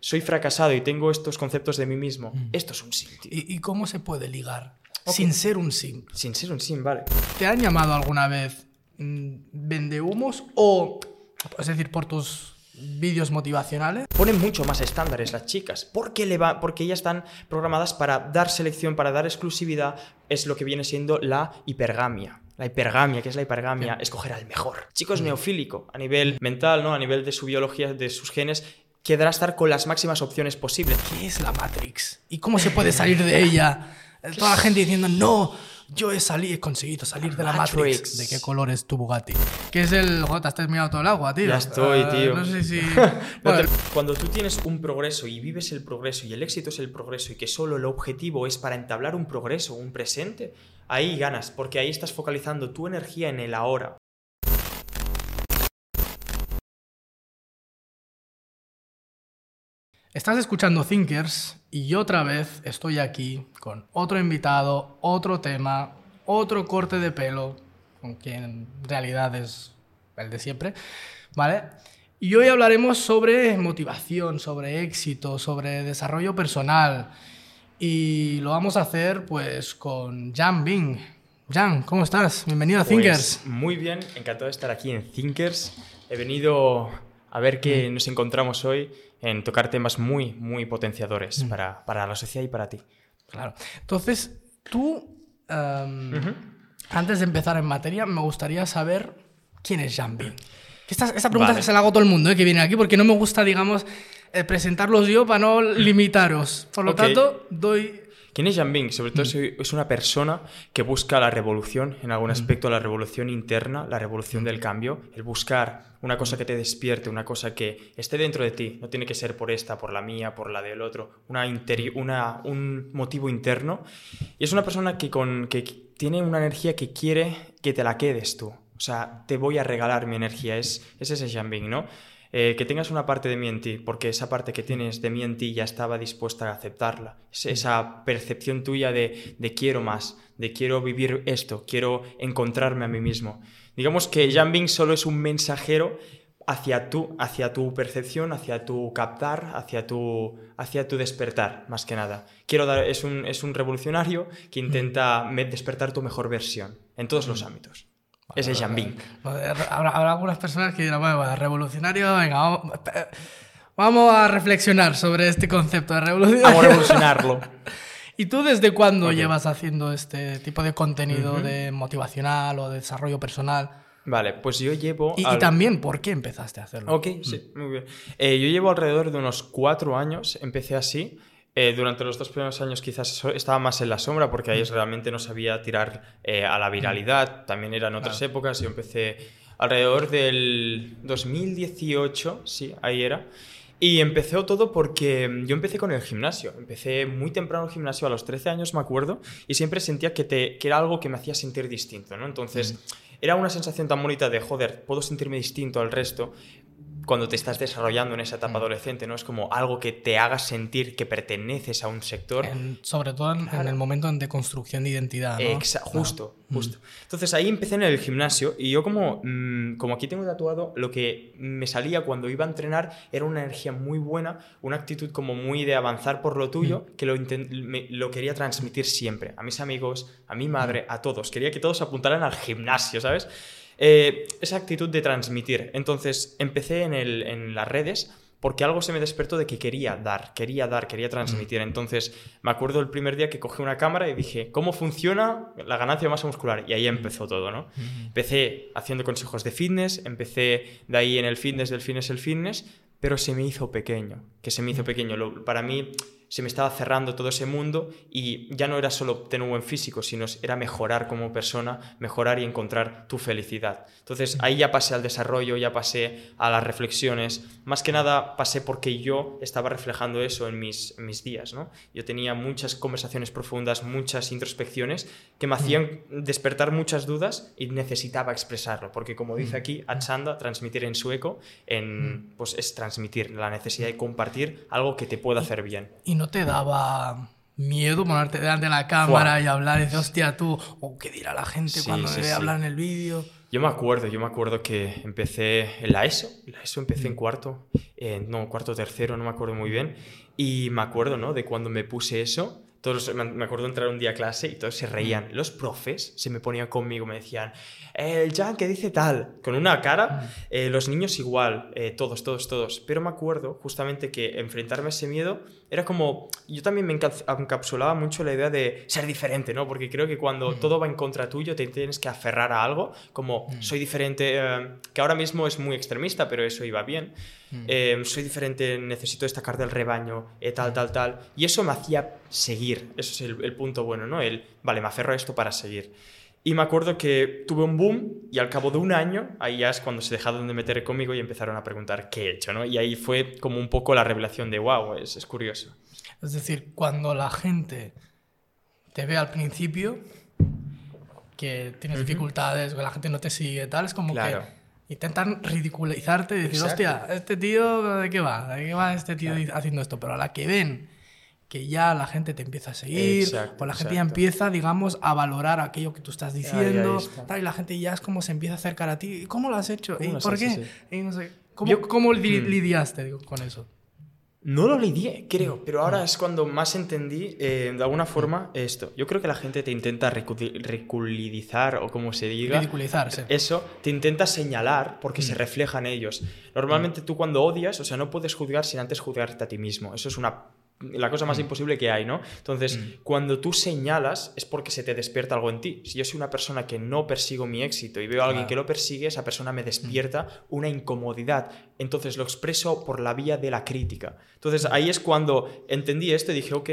soy fracasado y tengo estos conceptos de mí mismo, esto es un sim, tío. ¿Y, y cómo se puede ligar sin ser un sim? Sin ser un sim, vale. ¿Te han llamado alguna vez mm, vendehumos o, es decir, por tus vídeos motivacionales? Ponen mucho más estándares las chicas, porque, le va, porque ellas están programadas para dar selección, para dar exclusividad, es lo que viene siendo la hipergamia. La hipergamia, ¿qué es la hipergamia? Escoger al mejor. Chico es neofílico, a nivel mental, ¿no? A nivel de su biología, de sus genes, quedará estar con las máximas opciones posibles. ¿Qué es la Matrix? ¿Y cómo se puede salir de ella? Toda la gente diciendo, no, yo he, salido, he conseguido salir de la Matrix. Matrix. ¿De qué color es tu Bugatti? ¿Qué es el... Te has terminado todo el agua, tío. Ya estoy, Eh, tío. No sé si... Bueno, Cuando tú tienes un progreso y vives el progreso y el éxito es el progreso y que solo el objetivo es para entablar un progreso, un presente, ahí ganas, porque ahí estás focalizando tu energía en el ahora. Estás escuchando Thinkers y yo otra vez estoy aquí con otro invitado, otro tema, otro corte de pelo, con quien en realidad es el de siempre, ¿vale? Y hoy hablaremos sobre motivación, sobre éxito, sobre desarrollo personal. Y lo vamos a hacer pues con Jan Bing. Jan, ¿cómo estás? Bienvenido a Thinkers. Pues, muy bien, encantado de estar aquí en Thinkers. He venido a ver Mm. qué nos encontramos hoy en tocar temas muy, muy potenciadores Mm. para, para la sociedad y para ti. Claro. Entonces, tú, em, antes de empezar en materia, me gustaría saber quién es. Que Esta, esta pregunta Vale. se la hago a todo el mundo eh, que viene aquí, porque no me gusta, digamos, eh, presentarlos yo para no limitaros. Por lo tanto, doy... ¿Quién es Jan Bing? Sobre todo es una persona que busca la revolución, en algún aspecto la revolución interna, la revolución del cambio, el buscar una cosa que te despierte, una cosa que esté dentro de ti, no tiene que ser por esta, por la mía, por la del otro, una una, un motivo interno. Y es una persona que, con, que tiene una energía que quiere que te la quedes tú. O sea, te voy a regalar mi energía, es, es ese Jan Bing, ¿no? Eh, que tengas una parte de mí en ti, porque esa parte que tienes de mí en ti ya estaba dispuesta a aceptarla. Es esa percepción tuya de, de quiero más, de quiero vivir esto, quiero encontrarme a mí mismo. Digamos que Jan Bing solo es un mensajero hacia tú, hacia tu percepción, hacia tu captar, hacia tu, hacia tu despertar, más que nada. Quiero dar, es un, es un revolucionario que intenta me- despertar tu mejor versión en todos los ámbitos. Ese Bing. Habrá, habrá algunas personas que dirán, bueno, revolucionario, venga, vamos, vamos a reflexionar sobre este concepto de revolucionario. Vamos a revolucionarlo. ¿Y tú desde cuándo llevas haciendo este tipo de contenido de motivacional o de desarrollo personal? Vale, pues yo llevo... Y, también, ¿por qué empezaste a hacerlo? Ok, sí, muy bien. Eh, yo llevo alrededor de unos cuatro años, empecé así. Eh, durante los dos primeros años quizás estaba más en la sombra porque ahí realmente no sabía tirar eh, a la viralidad, también eran otras épocas, yo empecé alrededor del 2018, sí, ahí era. Y empezó todo porque mm, yo empecé con el gimnasio. Empecé muy temprano el gimnasio, a los 13 años me acuerdo, y siempre sentía que, te, que era algo que me hacía sentir distinto, ¿no? Entonces, era una sensación tan bonita de, joder, puedo sentirme distinto al resto cuando te estás desarrollando en esa etapa adolescente, ¿no? Es como algo que te haga sentir que perteneces a un sector. En- sobre todo en, en el momento de construcción de identidad. ¿no? Exa- justo, justo. Entonces ahí empecé en el gimnasio y yo como, mm, como aquí tengo tatuado, lo que me salía cuando iba a entrenar era una energía muy buena, una actitud como muy de avanzar por lo tuyo, que lo, me- lo quería transmitir siempre, a mis amigos, a mi madre, a todos. Quería que todos apuntaran al gimnasio, ¿sabes? Eh, esa actitud de transmitir. Entonces empecé en, el- en las redes porque algo se me despertó de que quería dar, quería dar, quería transmitir. Entonces me acuerdo el primer día que cogí una cámara y dije, ¿cómo funciona la ganancia de masa muscular? Y ahí empezó todo, ¿no? Empecé haciendo consejos de fitness, empecé de ahí en el fitness, del fitness, el fitness, pero se me hizo pequeño, que se me hizo pequeño. Lo- para mí se me estaba cerrando todo ese mundo y ya no era solo tener un buen físico, sino era mejorar como persona, mejorar y encontrar tu felicidad. Entonces ahí ya pasé al desarrollo, ya pasé a las reflexiones. Más que nada pasé porque yo estaba reflejando eso en mis, en mis días. ¿no? Yo tenía muchas conversaciones profundas, muchas introspecciones que me hacían despertar muchas dudas y necesitaba expresarlo. Porque como dice aquí Achanda, transmitir en sueco, en, pues es transmitir la necesidad de compartir algo que te pueda hacer bien. ¿Y no te daba miedo ponerte delante de la cámara y hablar y decir, hostia, tú, o qué dirá la gente Sí, cuando sí, me sí. hablar en el vídeo? Yo me acuerdo, yo me acuerdo que empecé en la ESO, en la ESO empecé en Mm. cuarto, eh, no, cuarto tercero, no me acuerdo muy bien, y me acuerdo, ¿no? De cuando me puse eso, todos, me acuerdo entrar un día a clase y todos se Mm. reían. Los profes se me ponían conmigo, me decían, "Eh, el Jan que dice tal, con una cara, Mm. eh, los niños igual, eh, todos, todos, todos. Pero me acuerdo justamente que enfrentarme a ese miedo era como, yo también me enca- encapsulaba mucho la idea de ser diferente, ¿no? Porque creo que cuando Mm. todo va en contra tuyo te tienes que aferrar a algo, como Mm. soy diferente, eh, que ahora mismo es muy extremista, pero eso iba bien. Mm. Eh, soy diferente, necesito destacar del rebaño, eh, tal, tal, tal. Y eso me hacía seguir. Eso es el, el punto bueno, ¿no? El, vale, me aferro a esto para seguir. Y me acuerdo que tuve un boom y al cabo de un año, ahí ya es cuando se dejaron de meter conmigo y empezaron a preguntar qué he hecho, ¿no? Y ahí fue como un poco la revelación de, wow, es, es curioso. Es decir, cuando la gente te ve al principio que tienes Ujú. dificultades, que la gente no te sigue, tal, es como Claro. que intentan ridiculizarte y decir, Exacto. hostia, este tío, ¿de qué va? ¿De qué va este tío haciendo esto? Pero a la que ven que ya la gente te empieza a seguir, Exacto, o la gente ya empieza, digamos, a valorar aquello que tú estás ahí diciendo, tal, y la gente ya es como se empieza a acercar a ti. ¿Y ¿Cómo lo has hecho? ¿Cómo ¿Y por qué? Sí, sí. Y no sé, ¿Cómo, Yo- cómo li- Mm. lidiaste digo, con eso? No lo lidié, creo, pero ahora es cuando más entendí, eh, de alguna forma, esto. Yo creo que la gente te intenta ridiculizar o como se diga. Ridiculizarse. Eso te intenta señalar porque se refleja en ellos. Normalmente tú cuando odias, o sea, no puedes juzgar sin antes juzgarte a ti mismo. Eso es una la cosa más imposible que hay, ¿no? Entonces, cuando tú señalas es porque se te despierta algo en ti. Si yo soy una persona que no persigo mi éxito y veo a alguien Claro. que lo persigue, esa persona me despierta una incomodidad. Entonces lo expreso por la vía de la crítica. Entonces ahí es cuando entendí esto y dije, ok,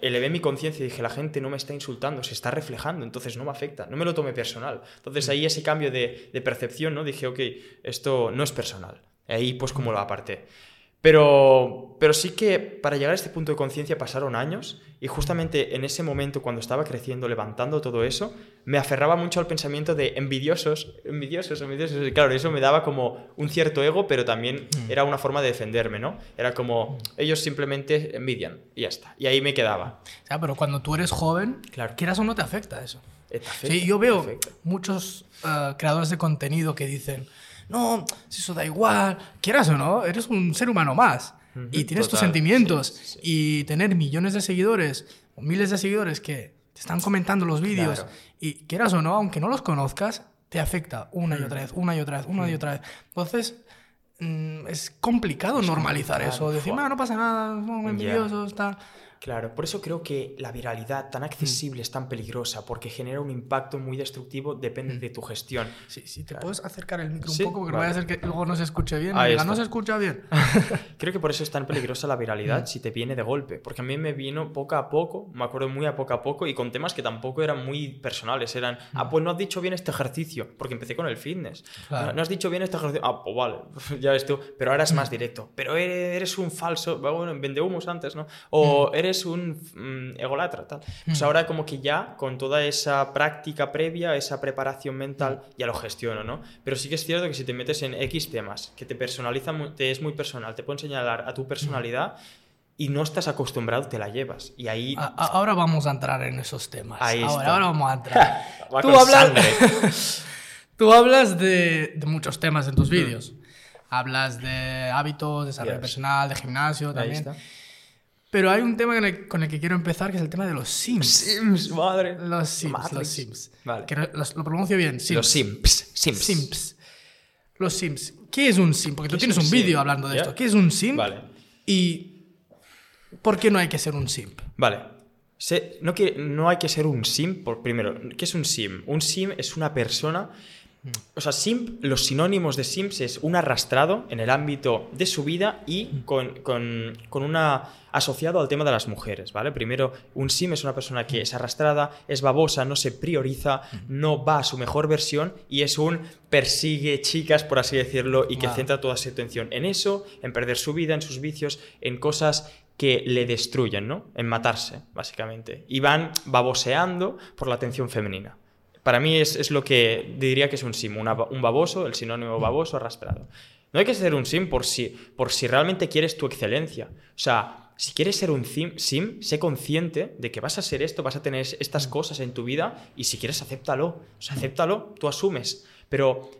elevé mi conciencia y dije, la gente no me está insultando, se está reflejando, entonces no me afecta, no me lo tome personal. Entonces ahí ese cambio de, de percepción, ¿no? Dije, ok, esto no es personal. Ahí pues como lo aparté. Pero, pero sí que para llegar a este punto de conciencia pasaron años y justamente en ese momento cuando estaba creciendo, levantando todo eso, me aferraba mucho al pensamiento de envidiosos, envidiosos, envidiosos. Y claro, eso me daba como un cierto ego, pero también era una forma de defenderme, ¿no? Era como ellos simplemente envidian y ya está. Y ahí me quedaba. O sea, pero cuando tú eres joven, Claro. quieras o no te afecta eso. Afecta, Sí, yo veo muchos eh, creadores de contenido que dicen, no, si eso da igual, quieras o no, eres un ser humano más. Y tienes tus sentimientos. Sí, sí, sí. y tener millones de seguidores o miles de seguidores que te están comentando los vídeos Claro. y quieras o no, aunque no los conozcas, te afecta una y otra vez, una y otra vez, una y otra vez. Entonces, mm, es complicado normalizar eso, decir, no, no pasa nada, son envidiosos, tal. Claro, por eso creo que la viralidad tan accesible es tan peligrosa, porque genera un impacto muy destructivo, depende de tu gestión. Sí, sí, te Claro. puedes acercar el micro Sí, un poco, porque vale. vaya a ser que luego no se escuche bien. Ahí diga, no se escucha bien. Creo que por eso es tan peligrosa la viralidad si te viene de golpe, porque a mí me vino poco a poco, me acuerdo muy a poco a poco, y con temas que tampoco eran muy personales, eran, ah, pues no has dicho bien este ejercicio, porque empecé con el fitness. Claro. No, has dicho bien este ejercicio, ah, pues vale, ya ves tú, pero ahora es más directo. Pero eres, eres un falso, bueno, vendehumos antes, ¿no? O eres un mm, egolatra, tal. Pues ahora como que ya, con toda esa práctica previa, esa preparación mental, ya lo gestiono, ¿no? Pero sí que es cierto que si te metes en X temas, que te personalizan, mu- te es muy personal, te pueden señalar a tu personalidad y no estás acostumbrado, te la llevas. Y ahí... A- ahora vamos a entrar en esos temas. Ahí ahora, está. ahora vamos a entrar. Va tú, hablas, tú hablas de, de muchos temas en tus vídeos. Hablas de hábitos, desarrollo Yes. personal, de gimnasio Ahí también. está. Pero hay un tema con el, con el que quiero empezar, que es el tema de los Sims. Sims, madre. Los Sims, Matrix. los Sims. Vale. Que los- lo pronuncio bien, Sims. Los Sims. Sims. Sims. Los Sims. ¿Qué es un Sim? Porque tú ¿Qué es tienes un sim? vídeo hablando de Ya. esto. ¿Qué es un Sim? Vale. Y ¿por qué no hay que ser un Simp? Vale. Se- no, que, no hay que ser un sim, por, primero, ¿qué es un sim? Un sim es una persona... O sea, simp, los sinónimos de sims es un arrastrado en el ámbito de su vida y con, con, con una asociado al tema de las mujeres, ¿vale? Primero, un sim es una persona que es arrastrada, es babosa, no se prioriza, no va a su mejor versión y es un persigue chicas, por así decirlo, y que Wow. centra toda su atención en eso, en perder su vida, en sus vicios, en cosas que le destruyen, ¿no? En matarse, básicamente. Y van baboseando por la atención femenina. Para mí es, es lo que diría que es un sim, un baboso, el sinónimo baboso arrastrado. No hay que ser un sim por si, por si realmente quieres tu excelencia. O sea, si quieres ser un sim, sim, sé consciente de que vas a ser esto, vas a tener estas cosas en tu vida y si quieres, acéptalo. O sea, acéptalo, tú asumes. Pero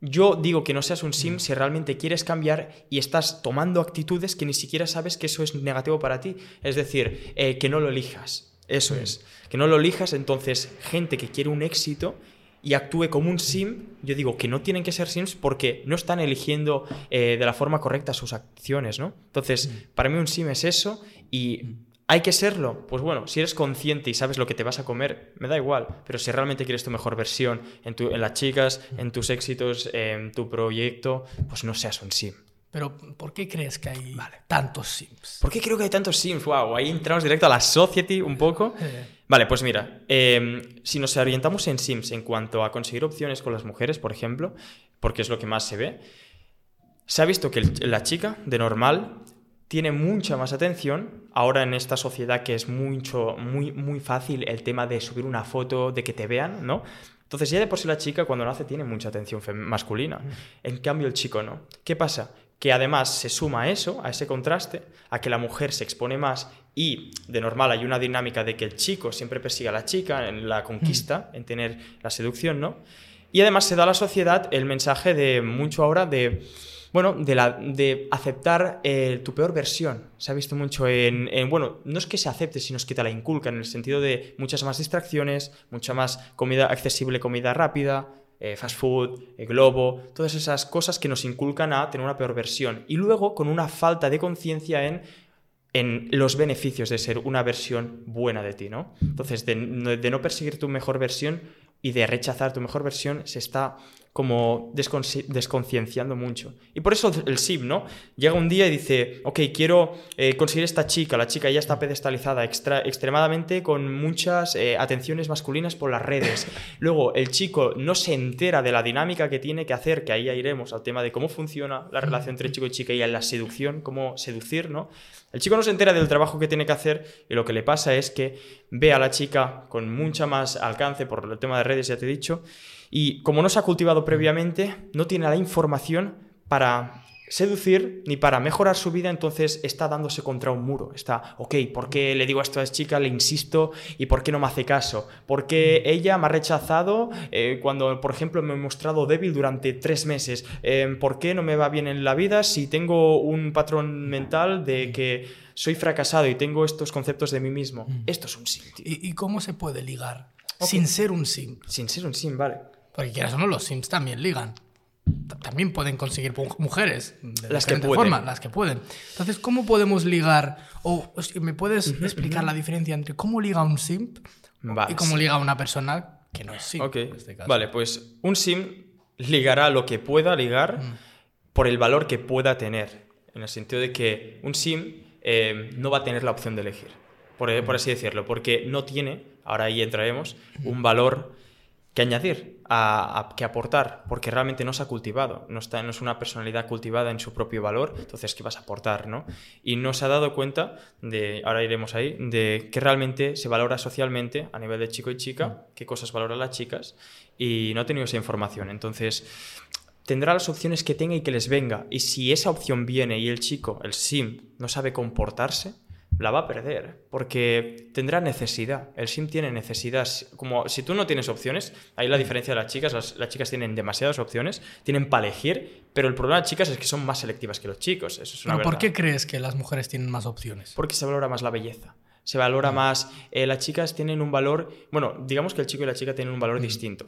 yo digo que no seas un sim si realmente quieres cambiar y estás tomando actitudes que ni siquiera sabes que eso es negativo para ti. Es decir, eh, que no lo elijas. Eso es. Que no lo elijas, entonces gente que quiere un éxito y actúe como un sim, yo digo que no tienen que ser sims porque no están eligiendo eh, de la forma correcta sus acciones, ¿no? Entonces, para mí un sim es eso y ¿Hay que serlo? Pues bueno, si eres consciente y sabes lo que te vas a comer, me da igual. Pero si realmente quieres tu mejor versión en, tu, en las chicas, en tus éxitos, en tu proyecto, pues no seas un sim. Pero, ¿por qué crees que hay tantos sims? ¿Por qué creo que hay tantos sims? Wow, ahí entramos directo a la society un poco. Eh. Vale, pues mira, em, si nos orientamos en sims en cuanto a conseguir opciones con las mujeres, por ejemplo, porque es lo que más se ve, se ha visto que la chica, de normal, tiene mucha más atención ahora en esta sociedad que es mucho, muy, muy fácil el tema de subir una foto, de que te vean, ¿no? Entonces ya de por sí la chica cuando nace tiene mucha atención masculina. En cambio el chico no. ¿Qué pasa? Que además se suma a eso, a ese contraste, a que la mujer se expone más y de normal hay una dinámica de que el chico siempre persiga a la chica en la conquista, en tener la seducción, ¿no? Y además se da a la sociedad el mensaje de mucho ahora de bueno, de, la, de aceptar eh, tu peor versión. Se ha visto mucho en, bueno, no es que se acepte, sino es que te la inculca en el sentido de muchas más distracciones, mucha más comida accesible, comida rápida, eh, fast food, eh, globo, todas esas cosas que nos inculcan a tener una peor versión. Y luego con una falta de conciencia en en los beneficios de ser una versión buena de ti, ¿no? Entonces, de, de, no perseguir tu mejor versión y de rechazar tu mejor versión, se está como desconcienciando mucho. Y por eso el SIM, ¿no? Llega un día y dice, ok, quiero eh, conseguir esta chica, la chica ya está pedestalizada extra, extremadamente con muchas eh, atenciones masculinas por las redes. Luego el chico no se entera de la dinámica que tiene que hacer, que ahí ya iremos al tema de cómo funciona la relación entre chico y chica y en la seducción, cómo seducir, ¿no? El chico no se entera del trabajo que tiene que hacer y lo que le pasa es que ve a la chica con mucha más alcance por el tema de redes, ya te he dicho, y como no se ha cultivado previamente, no tiene la información para seducir ni para mejorar su vida, entonces está dándose contra un muro. Está, ok, ¿por qué le digo esto a esta chica, le insisto y por qué no me hace caso? ¿Por qué ella me ha rechazado eh, cuando, por ejemplo, me he mostrado débil durante tres meses? Eh, ¿Por qué no me va bien en la vida si tengo un patrón mental de que soy fracasado y tengo estos conceptos de mí mismo? Mm. Esto es un sim. ¿Y, cómo se puede ligar? Sin ser un sim. Sin ser un sim, vale. Porque quieras o no, los Sims también ligan. También pueden conseguir mujeres de las que pueden. forma, las que pueden. Entonces, ¿cómo podemos ligar? O me puedes explicar la diferencia entre cómo liga un simp y cómo liga una persona que no es simp. Este vale, pues un sim ligará lo que pueda ligar por el valor que pueda tener. En el sentido de que un sim eh, no va a tener la opción de elegir, por, por así decirlo, porque no tiene, ahora ahí entraremos, un valor que añadir, a, que aportar, porque realmente no se ha cultivado, no, está, no es una personalidad cultivada en su propio valor, entonces, ¿qué vas a aportar? ¿no? Y no se ha dado cuenta, de, ahora iremos ahí, de que realmente se valora socialmente a nivel de chico y chica, mm. qué cosas valoran las chicas, y no ha tenido esa información. Entonces, tendrá las opciones que tenga y que les venga, y si esa opción viene y el chico, el sim, no sabe comportarse, la va a perder, porque tendrá necesidad. El sim tiene necesidad. Como si tú no tienes opciones, ahí la diferencia de las chicas, las, chicas tienen demasiadas opciones, tienen para elegir, pero el problema de las chicas es que son más selectivas que los chicos. Eso es una ¿Por qué crees que las mujeres tienen más opciones? Porque se valora más la belleza. Se valora mm. más. Eh, las chicas tienen un valor. Bueno, digamos que el chico y la chica tienen un valor mm. distinto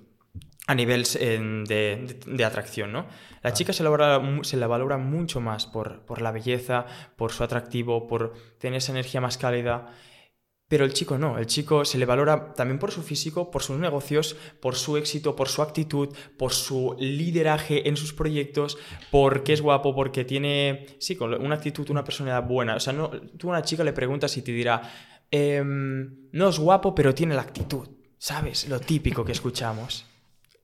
a nivel de, atracción, ¿no? La chica se la, valora, se la valora mucho más por, por, la belleza, por su atractivo, por tener esa energía más cálida, pero el chico no, el chico se le valora también por su físico, por sus negocios, por su éxito, por su actitud, por su lideraje en sus proyectos, porque es guapo, porque tiene, sí, una actitud, una personalidad buena. O sea, no, tú a una chica le preguntas y te dirá, em, no es guapo, pero tiene la actitud, ¿sabes? Lo típico que escuchamos.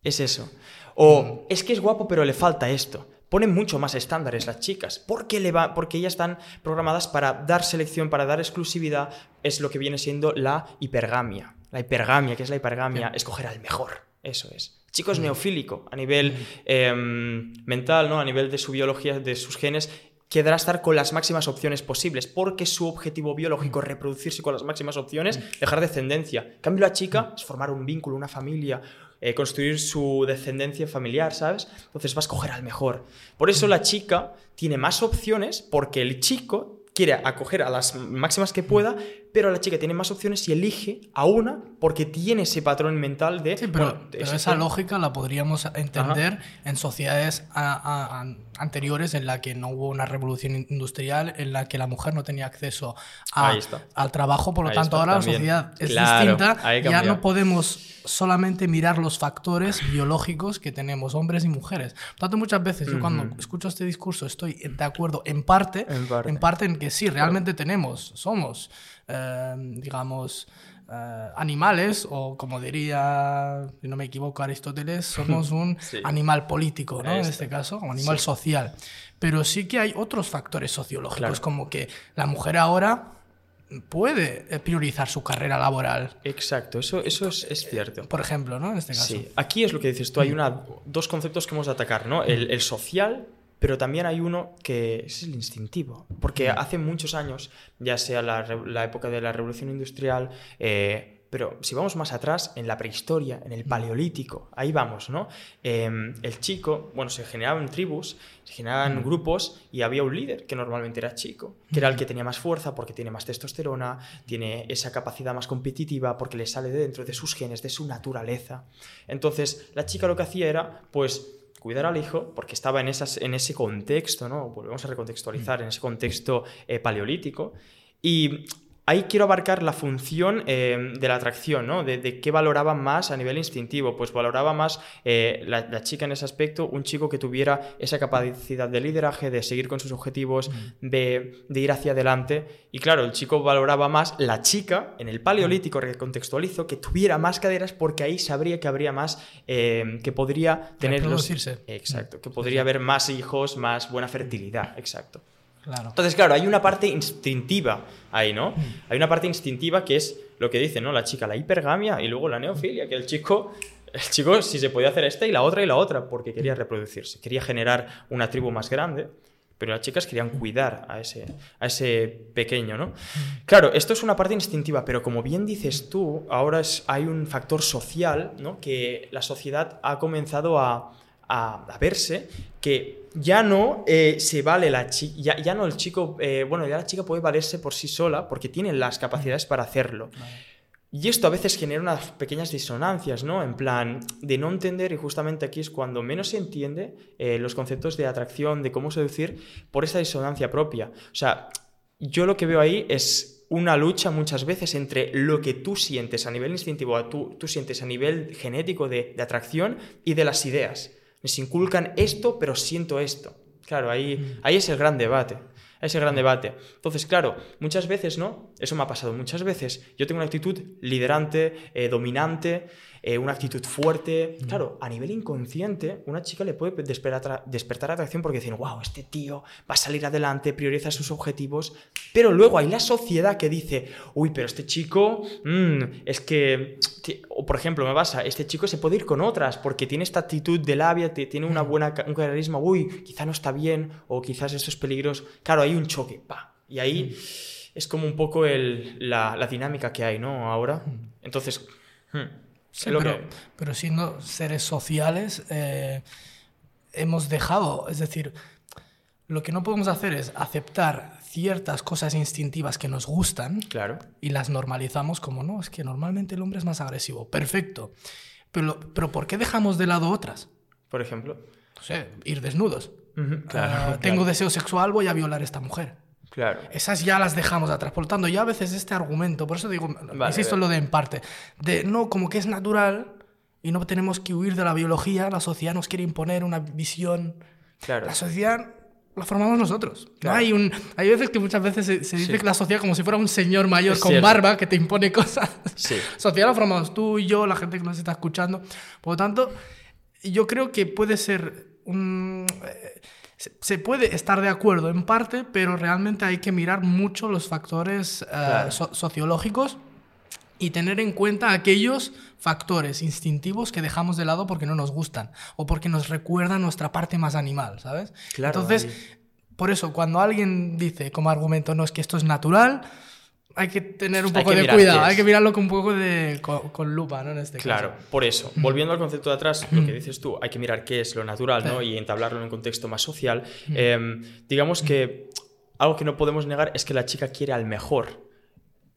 Es eso. O mm. es que es guapo pero le falta esto. Ponen mucho más estándares las chicas. Porque, le va, porque ellas están programadas para dar selección, para dar exclusividad. Es lo que viene siendo la hipergamia. La hipergamia, que es la hipergamia, escoger al mejor. Eso es. El chico es mm. neofílico a nivel mm. em, mental, ¿no? a nivel de su biología, de sus genes, quedará estar con las máximas opciones posibles, porque su objetivo biológico es reproducirse con las máximas opciones, dejar descendencia. En cambio, la chica es formar un vínculo, una familia, eh, construir su descendencia familiar, ¿sabes? Entonces va a escoger al mejor. Por eso la chica tiene más opciones porque el chico quiere acoger a las máximas que pueda, pero la chica tiene más opciones y elige a una porque tiene ese patrón mental de... Sí, pero, esa lógica la podríamos entender en sociedades anteriores en la que no hubo una revolución industrial, en la que la mujer no tenía acceso al trabajo, por lo tanto ahora la sociedad es distinta, ya no podemos solamente mirar los factores biológicos que tenemos hombres y mujeres. Por tanto, muchas veces yo cuando escucho este discurso estoy de acuerdo en parte, en parte en, que sí, realmente tenemos, somos, eh, digamos, eh, animales, o como diría, si no me equivoco, Aristóteles, somos un animal político, ¿no? En este caso, un animal social. Pero sí que hay otros factores sociológicos, como que la mujer ahora puede eh, priorizar su carrera laboral. Exacto, eso, eso es, cierto. Por ejemplo, ¿no? En este caso. Sí, aquí es lo que dices tú, hay una, dos conceptos que hemos de atacar, ¿no? El, social, pero también hay uno que es el instintivo, porque hace muchos años, ya sea la, época de la revolución industrial, eh, pero si vamos más atrás, en la prehistoria, en el mm. paleolítico, ahí vamos, ¿no? Em, el chico, bueno, se generaban tribus, se generaban mm. grupos y había un líder que normalmente era chico, que era el que tenía más fuerza porque tiene más testosterona, tiene esa capacidad más competitiva porque le sale de dentro de sus genes, de su naturaleza. Entonces, la chica lo que hacía era, pues, cuidar al hijo, porque estaba en, esas, en ese contexto, ¿no? Volvemos a recontextualizar, mm. en ese contexto eh, paleolítico. Y ahí quiero abarcar la función eh, de la atracción, ¿no? De, qué valoraba más a nivel instintivo. Pues valoraba más eh, la, chica en ese aspecto, un chico que tuviera esa capacidad de lideraje, de seguir con sus objetivos, de, ir hacia adelante. Y claro, el chico valoraba más la chica, en el paleolítico recontextualizo, que tuviera más caderas porque ahí sabría que habría más, eh, que podría tener... Los... Exacto, que podría haber más hijos, más buena fertilidad, exacto. Entonces, claro, hay una parte instintiva ahí, ¿no? Mm. Hay una parte instintiva que es lo que dice, ¿no? La chica, la hipergamia y luego la neofilia, que el chico, el chico si se podía hacer esta y la otra y la otra, porque quería reproducirse, quería generar una tribu más grande, pero las chicas querían cuidar a ese, a ese pequeño, ¿no? Claro, esto es una parte instintiva, pero como bien dices tú, ahora es, hay un factor social, ¿no? Que la sociedad ha comenzado a, a, verse que ya no eh, se vale la chica, ya, ya, no el chico, eh, bueno, ya la chica puede valerse por sí sola porque tiene las capacidades para hacerlo. Y esto a veces genera unas pequeñas disonancias, ¿no? En plan, de no entender, y justamente aquí es cuando menos se entiende eh, los conceptos de atracción, de cómo seducir, por esa disonancia propia. O sea, yo lo que veo ahí es una lucha muchas veces entre lo que tú sientes a nivel instintivo, tú, tú sientes a nivel genético de, de atracción y de las ideas se inculcan esto, pero siento esto. Claro, ahí, mm. ahí es el gran debate. es el gran debate. Entonces, claro, muchas veces, ¿no? Eso me ha pasado muchas veces. Yo tengo una actitud liderante, eh, dominante, eh, una actitud fuerte. Claro, a nivel inconsciente, una chica le puede despertar, despertar atracción porque dicen, wow, este tío va a salir adelante, prioriza sus objetivos. Pero luego hay la sociedad que dice, uy, pero este chico, mm, es que, o por ejemplo, me pasa, este chico se puede ir con otras porque tiene esta actitud de labia, tiene una mm. buena, un carisma, uy, quizá no está bien o quizás esto es peligroso. Claro, hay un choque, pa. Y ahí mm. es como un poco la, dinámica que hay, ¿no? Ahora. Entonces... Sí, pero, siendo seres sociales, eh, hemos dejado, es decir, lo que no podemos hacer es aceptar ciertas cosas instintivas que nos gustan claro. y las normalizamos como, no, es que normalmente el hombre es más agresivo. Perfecto. Pero, pero ¿por qué dejamos de lado otras? Por ejemplo. No sé, ir desnudos. Ah, tengo deseo sexual, voy a violar a esta mujer. Claro. Esas ya las dejamos atrás. Por lo tanto, ya a veces este argumento, por eso digo, insisto en lo de en parte, de no, como que es natural y no tenemos que huir de la biología, la sociedad nos quiere imponer una visión. Claro. La sociedad la formamos nosotros. Hay, un, hay veces que muchas veces se, dice que la sociedad como si fuera un señor mayor con barba que te impone cosas. Sí. sociedad la formamos tú y yo, la gente que nos está escuchando. Por lo tanto, yo creo que puede ser un... Eh, se puede estar de acuerdo en parte, pero realmente hay que mirar mucho los factores eh, sociológicos y tener en cuenta aquellos factores instintivos que dejamos de lado porque no nos gustan o porque nos recuerdan nuestra parte más animal, ¿sabes? Entonces, por eso, cuando alguien dice como argumento, no es que esto es natural, hay que tener un poco de mirar cuidado, hay que mirarlo con un poco de con, con lupa, ¿no? En este Claro, caso. por eso, volviendo al concepto de atrás, lo que dices tú, hay que mirar qué es lo natural, ¿no? Y entablarlo en un contexto más social. Eh, digamos que algo que no podemos negar es que la chica quiere al mejor.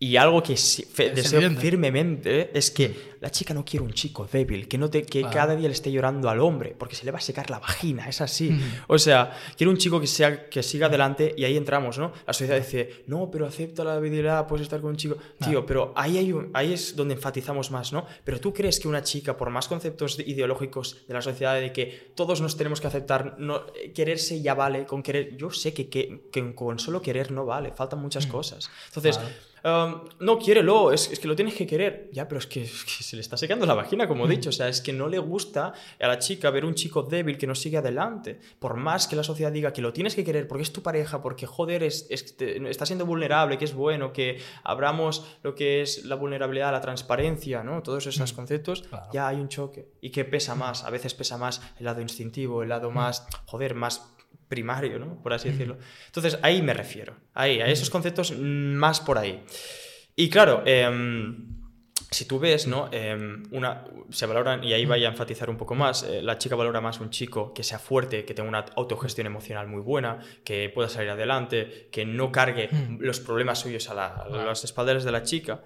Y algo que deseo evidente. firmemente es que la chica no quiere un chico débil, que, no te, que Claro. cada día le esté llorando al hombre, porque se le va a secar la vagina, es así. O sea, quiere un chico que, sea, que siga adelante y ahí entramos, ¿no? La sociedad dice, no, pero acepta la debilidad, puedes estar con un chico. Tío, pero ahí, hay un- ahí es donde enfatizamos más, ¿no? Pero tú crees que una chica, por más conceptos de- ideológicos de la sociedad, de que todos nos tenemos que aceptar, no, quererse ya vale, con querer, yo sé que, que, que con solo querer no vale, faltan muchas cosas. Entonces, um, no, quiérelo, es, es que lo tienes que querer. Ya, pero es que, es que se le está secando la vagina, como he dicho. O sea, es que no le gusta a la chica ver un chico débil que no sigue adelante. Por más que la sociedad diga que lo tienes que querer porque es tu pareja, porque joder, es, es- te- está siendo vulnerable, que es bueno, que abramos lo que es la vulnerabilidad, la transparencia, ¿no? Todos esos conceptos, Claro. ya hay un choque. Y que pesa más, a veces pesa más el lado instintivo, el lado más, joder, más primario, ¿no? Por así decirlo. Entonces, ahí me refiero. Ahí, a esos conceptos mm, más por ahí. Y claro, em, si tú ves, ¿no? Em, una, se valoran, y ahí vaya a enfatizar un poco más, eh, la chica valora más un chico que sea fuerte, que tenga una autogestión emocional muy buena, que pueda salir adelante, que no cargue los problemas suyos a, la- a las espaldas de la chica.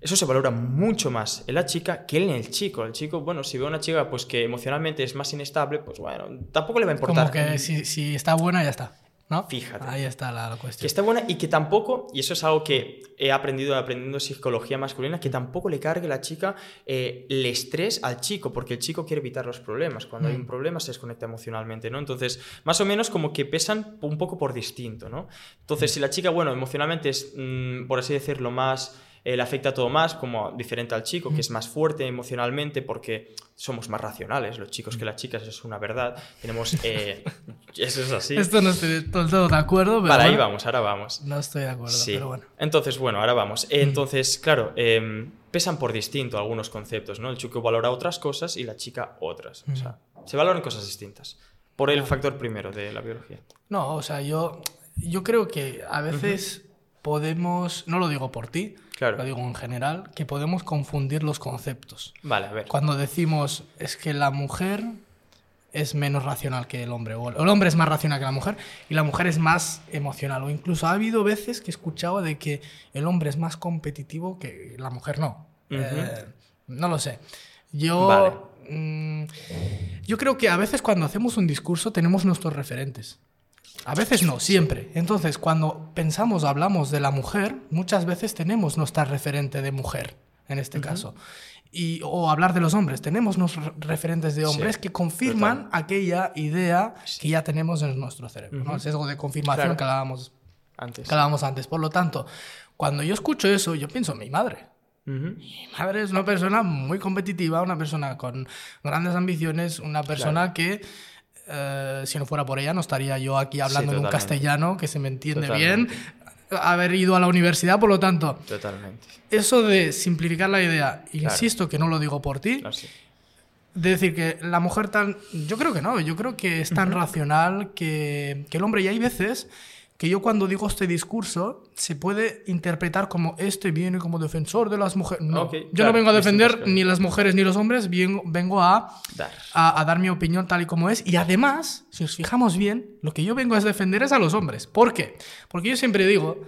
Eso se valora mucho más en la chica que en el chico. El chico, bueno, si ve a una chica pues que emocionalmente es más inestable, pues bueno, tampoco le va a importar. Como que si, si está buena, ya está. ¿No? Fíjate. Ahí está la, la Que cuestión. está buena y que tampoco, y eso es algo que he aprendido aprendiendo psicología masculina, que tampoco le cargue la chica eh, el estrés al chico, porque el chico quiere evitar los problemas. Cuando hay un problema se desconecta emocionalmente, ¿no? Entonces, más o menos como que pesan un poco por distinto, ¿no? Entonces, si la chica, bueno, emocionalmente es, mm, por así decirlo, más... eh, le afecta todo más, como diferente al chico, que es más fuerte emocionalmente porque somos más racionales, los chicos que las chicas, eso es una verdad. Tenemos... eh, eso es así. Esto no estoy todo de acuerdo, pero Para ahí vamos, ahora vamos. no estoy de acuerdo, Sí. pero bueno. Entonces, bueno, ahora vamos. Entonces, claro, em, pesan por distinto algunos conceptos, ¿no? El chico valora otras cosas y la chica otras. O sea, se valoran cosas distintas. Por el factor primero de la biología. No, o sea, yo, yo creo que a veces podemos, no lo digo por ti, Claro. lo digo en general, que podemos confundir los conceptos. Vale, a ver. Cuando decimos es que la mujer es menos racional que el hombre, o el hombre es más racional que la mujer, y la mujer es más emocional. O incluso ha habido veces que he escuchado de que el hombre es más competitivo que la mujer no. Eh, no lo sé. Yo, Vale. mm, yo creo que a veces cuando hacemos un discurso tenemos nuestros referentes. A veces no, siempre. Entonces, cuando pensamos, hablamos de la mujer, muchas veces tenemos nuestra referente de mujer, en este caso. Y, o hablar de los hombres, tenemos nuestros referentes de hombres Sí, que confirman aquella idea que ya tenemos en nuestro cerebro. ¿no? El sesgo de confirmación Claro. que, hablábamos, Antes. que hablábamos antes. Por lo tanto, cuando yo escucho eso, yo pienso en mi madre. Mi madre es una persona muy competitiva, una persona con grandes ambiciones, una persona que, eh, si no fuera por ella, no estaría yo aquí hablando en un castellano que se me entiende Totalmente. bien. Haber ido a la universidad, por lo tanto, Totalmente. eso de simplificar la idea, insisto que no lo digo por ti, Así. de decir que la mujer tan... Yo creo que no, yo creo que es tan racional que, que el hombre, y hay veces que yo cuando digo este discurso se puede interpretar como este viene como defensor de las mujeres. No, Ok, yo no vengo a defender cosas. ni las mujeres ni los hombres, bien- vengo a, Dar. a, a dar mi opinión tal y como es. Y además, si os fijamos bien, lo que yo vengo a defender es a los hombres. ¿Por qué? Porque yo siempre digo,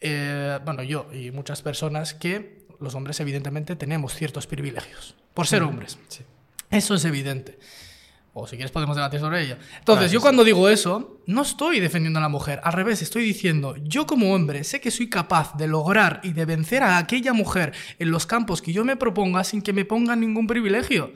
eh, bueno, yo y muchas personas, que los hombres evidentemente tenemos ciertos privilegios por ser hombres. Sí. Eso es evidente. O si quieres podemos debatir sobre ello. Entonces, yo sí. cuando digo eso, no estoy defendiendo a la mujer. Al revés, estoy diciendo, yo como hombre sé que soy capaz de lograr y de vencer a aquella mujer en los campos que yo me proponga sin que me pongan ningún privilegio.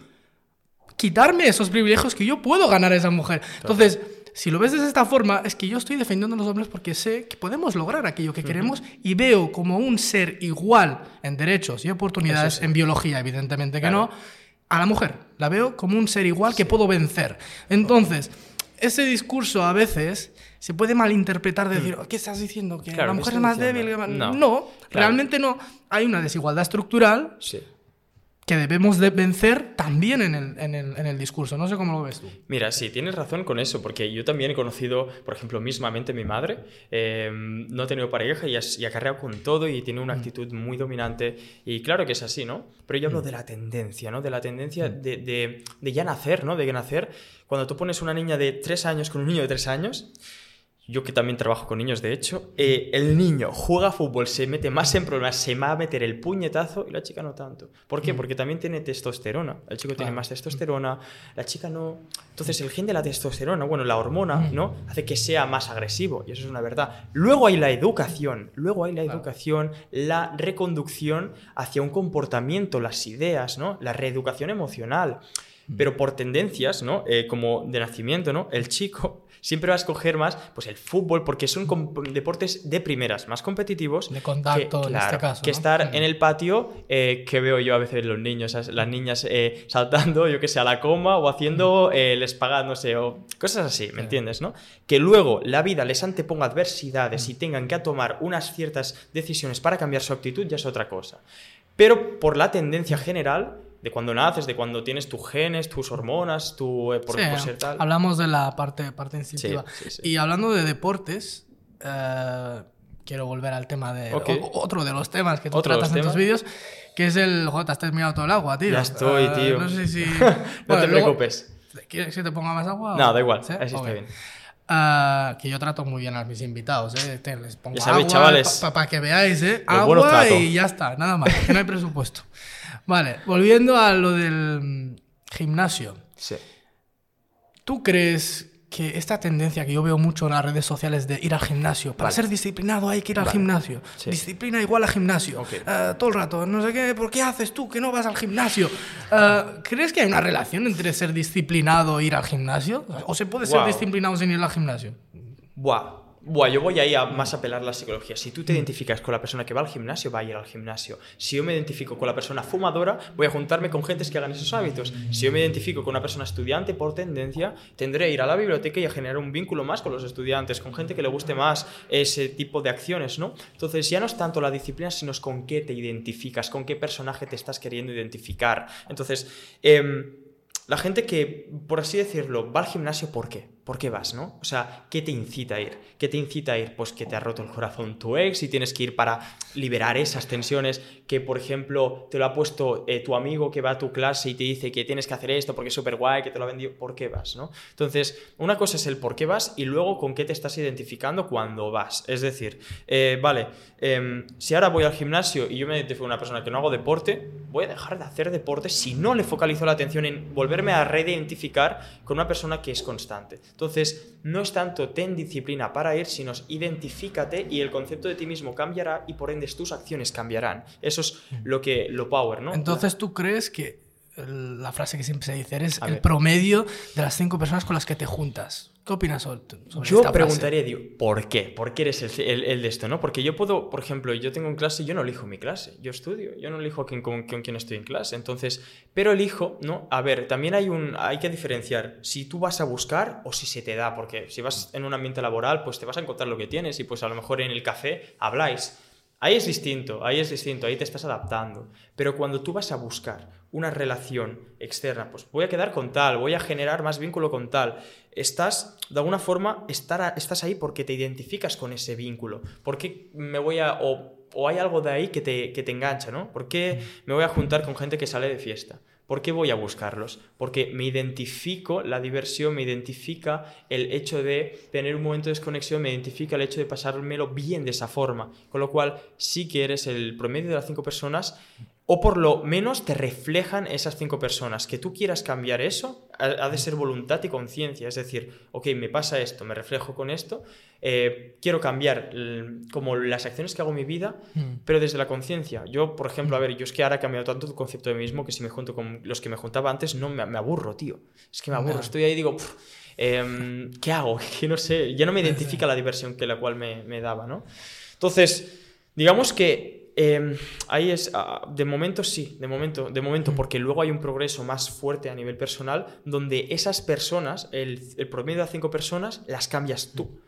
Quitarme esos privilegios que yo puedo ganar a esa mujer. Entonces, si lo ves de esta forma, es que yo estoy defendiendo a los hombres porque sé que podemos lograr aquello que queremos y veo como un ser igual en derechos y oportunidades, sí. en biología, evidentemente que Claro. no, a la mujer. La veo como un ser igual que puedo vencer. Entonces, ese discurso a veces se puede malinterpretar de decir, ¿qué estás diciendo? ¿Que. Claro, la ¿qué mujer es más diciendo? débil? No. No, Claro. realmente no. Hay una desigualdad estructural Sí. Que debemos de vencer también en el, en, el, en el, discurso. No sé cómo lo ves tú. Mira, sí, tienes razón con eso, porque yo también he conocido, por ejemplo, mismamente mi madre, eh, no ha tenido pareja y ha, y ha, carreado con todo y tiene una mm. actitud muy dominante. Y claro que es así, ¿no? Pero yo hablo mm. de la tendencia, ¿no? De la tendencia mm. de, de, de ya nacer, ¿no? De nacer, cuando tú pones una niña de tres años con un niño de tres años yo que también trabajo con niños, de hecho, eh, el niño juega fútbol, se mete más en problemas, se va a meter el puñetazo y la chica no tanto. ¿Por qué? Mm. Porque también tiene testosterona. El chico tiene más testosterona, la chica no. Entonces, el gen de la testosterona, bueno, la hormona, mm. ¿no? Hace que sea más agresivo y eso es una verdad. Luego hay la educación, luego hay la educación, la reconducción hacia un comportamiento, las ideas, ¿no? La reeducación emocional. Mm. Pero por tendencias, ¿no? Eh, como de nacimiento, ¿no? El chico siempre va a escoger más pues el fútbol porque son deportes de primeras, más competitivos. De contacto, en este caso. Que estar en el patio, eh, que veo yo a veces los niños, las niñas eh, saltando, yo que sé, a la coma o haciendo el espagat, no sé, o cosas así, ¿me entiendes? ¿no? Que luego la vida les anteponga adversidades y tengan que tomar unas ciertas decisiones para cambiar su actitud, ya es otra cosa. Pero por la tendencia general, de cuando naces, de cuando tienes tus genes, tus hormonas, tu, eh, por, ser tal. Hablamos de la parte, parte instintiva. y hablando de deportes, eh, quiero volver al tema de otro de los temas que tú tratas en tus vídeos, que es el. Joder, te has terminado todo el agua, tío. Ya estoy, eh, tío. no sé si. no te preocupes. ¿Quieres que te ponga más agua? No, da igual. Así está bien. que yo trato muy bien a mis invitados, ¿eh? les pongo ya sabéis, chavales. Para que veáis, ¿eh? Agua y ya está, nada más, que no hay presupuesto. Vale, volviendo a lo del gimnasio. Sí. ¿Tú crees que esta tendencia que yo veo mucho en las redes sociales de ir al gimnasio, para ser disciplinado hay que ir al gimnasio, disciplina igual a gimnasio, eh, todo el rato, no sé qué, ¿por qué haces tú que no vas al gimnasio? Eh, ¿Crees que hay una relación entre ser disciplinado e ir al gimnasio? ¿O se puede ser disciplinado sin ir al gimnasio? Buah, Buah, yo voy ahí a más apelar la psicología. Si tú te identificas con la persona que va al gimnasio, va a ir al gimnasio. Si yo me identifico con la persona fumadora, voy a juntarme con gentes que hagan esos hábitos. Si yo me identifico con una persona estudiante, por tendencia, tendré que ir a la biblioteca y a generar un vínculo más con los estudiantes, con gente que le guste más ese tipo de acciones, ¿no? Entonces ya no es tanto la disciplina, sino es con qué te identificas, con qué personaje te estás queriendo identificar. Entonces, eh, la gente que, por así decirlo, va al gimnasio, ¿por qué? ¿Por qué vas, no? O sea, ¿qué te incita a ir? ¿Qué te incita a ir? Pues que te ha roto el corazón tu ex y tienes que ir para liberar esas tensiones, que por ejemplo te lo ha puesto eh, tu amigo que va a tu clase y te dice que tienes que hacer esto porque es súper guay, que te lo ha vendido, ¿por qué vas, no? Entonces, una cosa es el por qué vas y luego con qué te estás identificando cuando vas. Es decir, eh, vale, em, si ahora voy al gimnasio y yo me identifico una persona que no hago deporte, voy a dejar de hacer deporte si no le focalizo la atención en volver a reidentificar con una persona que es constante. Entonces, no es tanto ten disciplina para ir, sino identifícate y el concepto de ti mismo cambiará y por ende tus acciones cambiarán. Eso es lo que lo power, ¿no? Entonces, ¿tú crees que la frase que siempre se dice es el promedio de las cinco personas con las que te juntas? ¿Qué opinas sobre, Yo preguntaría, digo, ¿por qué? ¿Por qué eres el, el, de esto, no? Porque yo puedo, por ejemplo, yo tengo en clase, yo no elijo mi clase, yo estudio, yo no elijo con, con, quién estoy en clase, entonces, pero elijo, ¿no? A ver, también hay, un, hay que diferenciar si tú vas a buscar o si se te da, porque si vas en un ambiente laboral, pues te vas a encontrar lo que tienes y pues a lo mejor en el café habláis. Ahí es distinto, ahí es distinto, ahí te estás adaptando. Pero cuando tú vas a buscar una relación externa, pues voy a quedar con tal, voy a generar más vínculo con tal, estás, de alguna forma, estar estás ahí porque te identificas con ese vínculo. Porque me voy a... O, hay algo de ahí que te, que te engancha, ¿no? ¿Por qué me voy a juntar con gente que sale de fiesta? ¿Por qué voy a buscarlos? Porque me identifico la diversión, me identifica el hecho de tener un momento de desconexión, me identifica el hecho de pasármelo bien de esa forma. Con lo cual, sí que eres el promedio de las cinco personas o por lo menos te reflejan esas cinco personas. Que tú quieras cambiar eso, ha, de ser voluntad y conciencia. Es decir, ok, me pasa esto, me reflejo con esto, eh, quiero cambiar como las acciones que hago en mi vida, hmm. pero desde la conciencia. Yo, por ejemplo, a ver, yo es que ahora he cambiado tanto tu concepto de mí mismo que si me junto con los que me juntaba antes, no me, aburro, tío. Es que me aburro, estoy ahí y digo... Em, ¿Qué hago? Que no sé, ya no me identifica la diversión que la cual me, me daba, ¿no? Entonces, digamos que Em, ahí es, ah, de momento sí, de momento, de momento, porque luego hay un progreso más fuerte a nivel personal, donde esas personas, el, el promedio de cinco personas, las cambias tú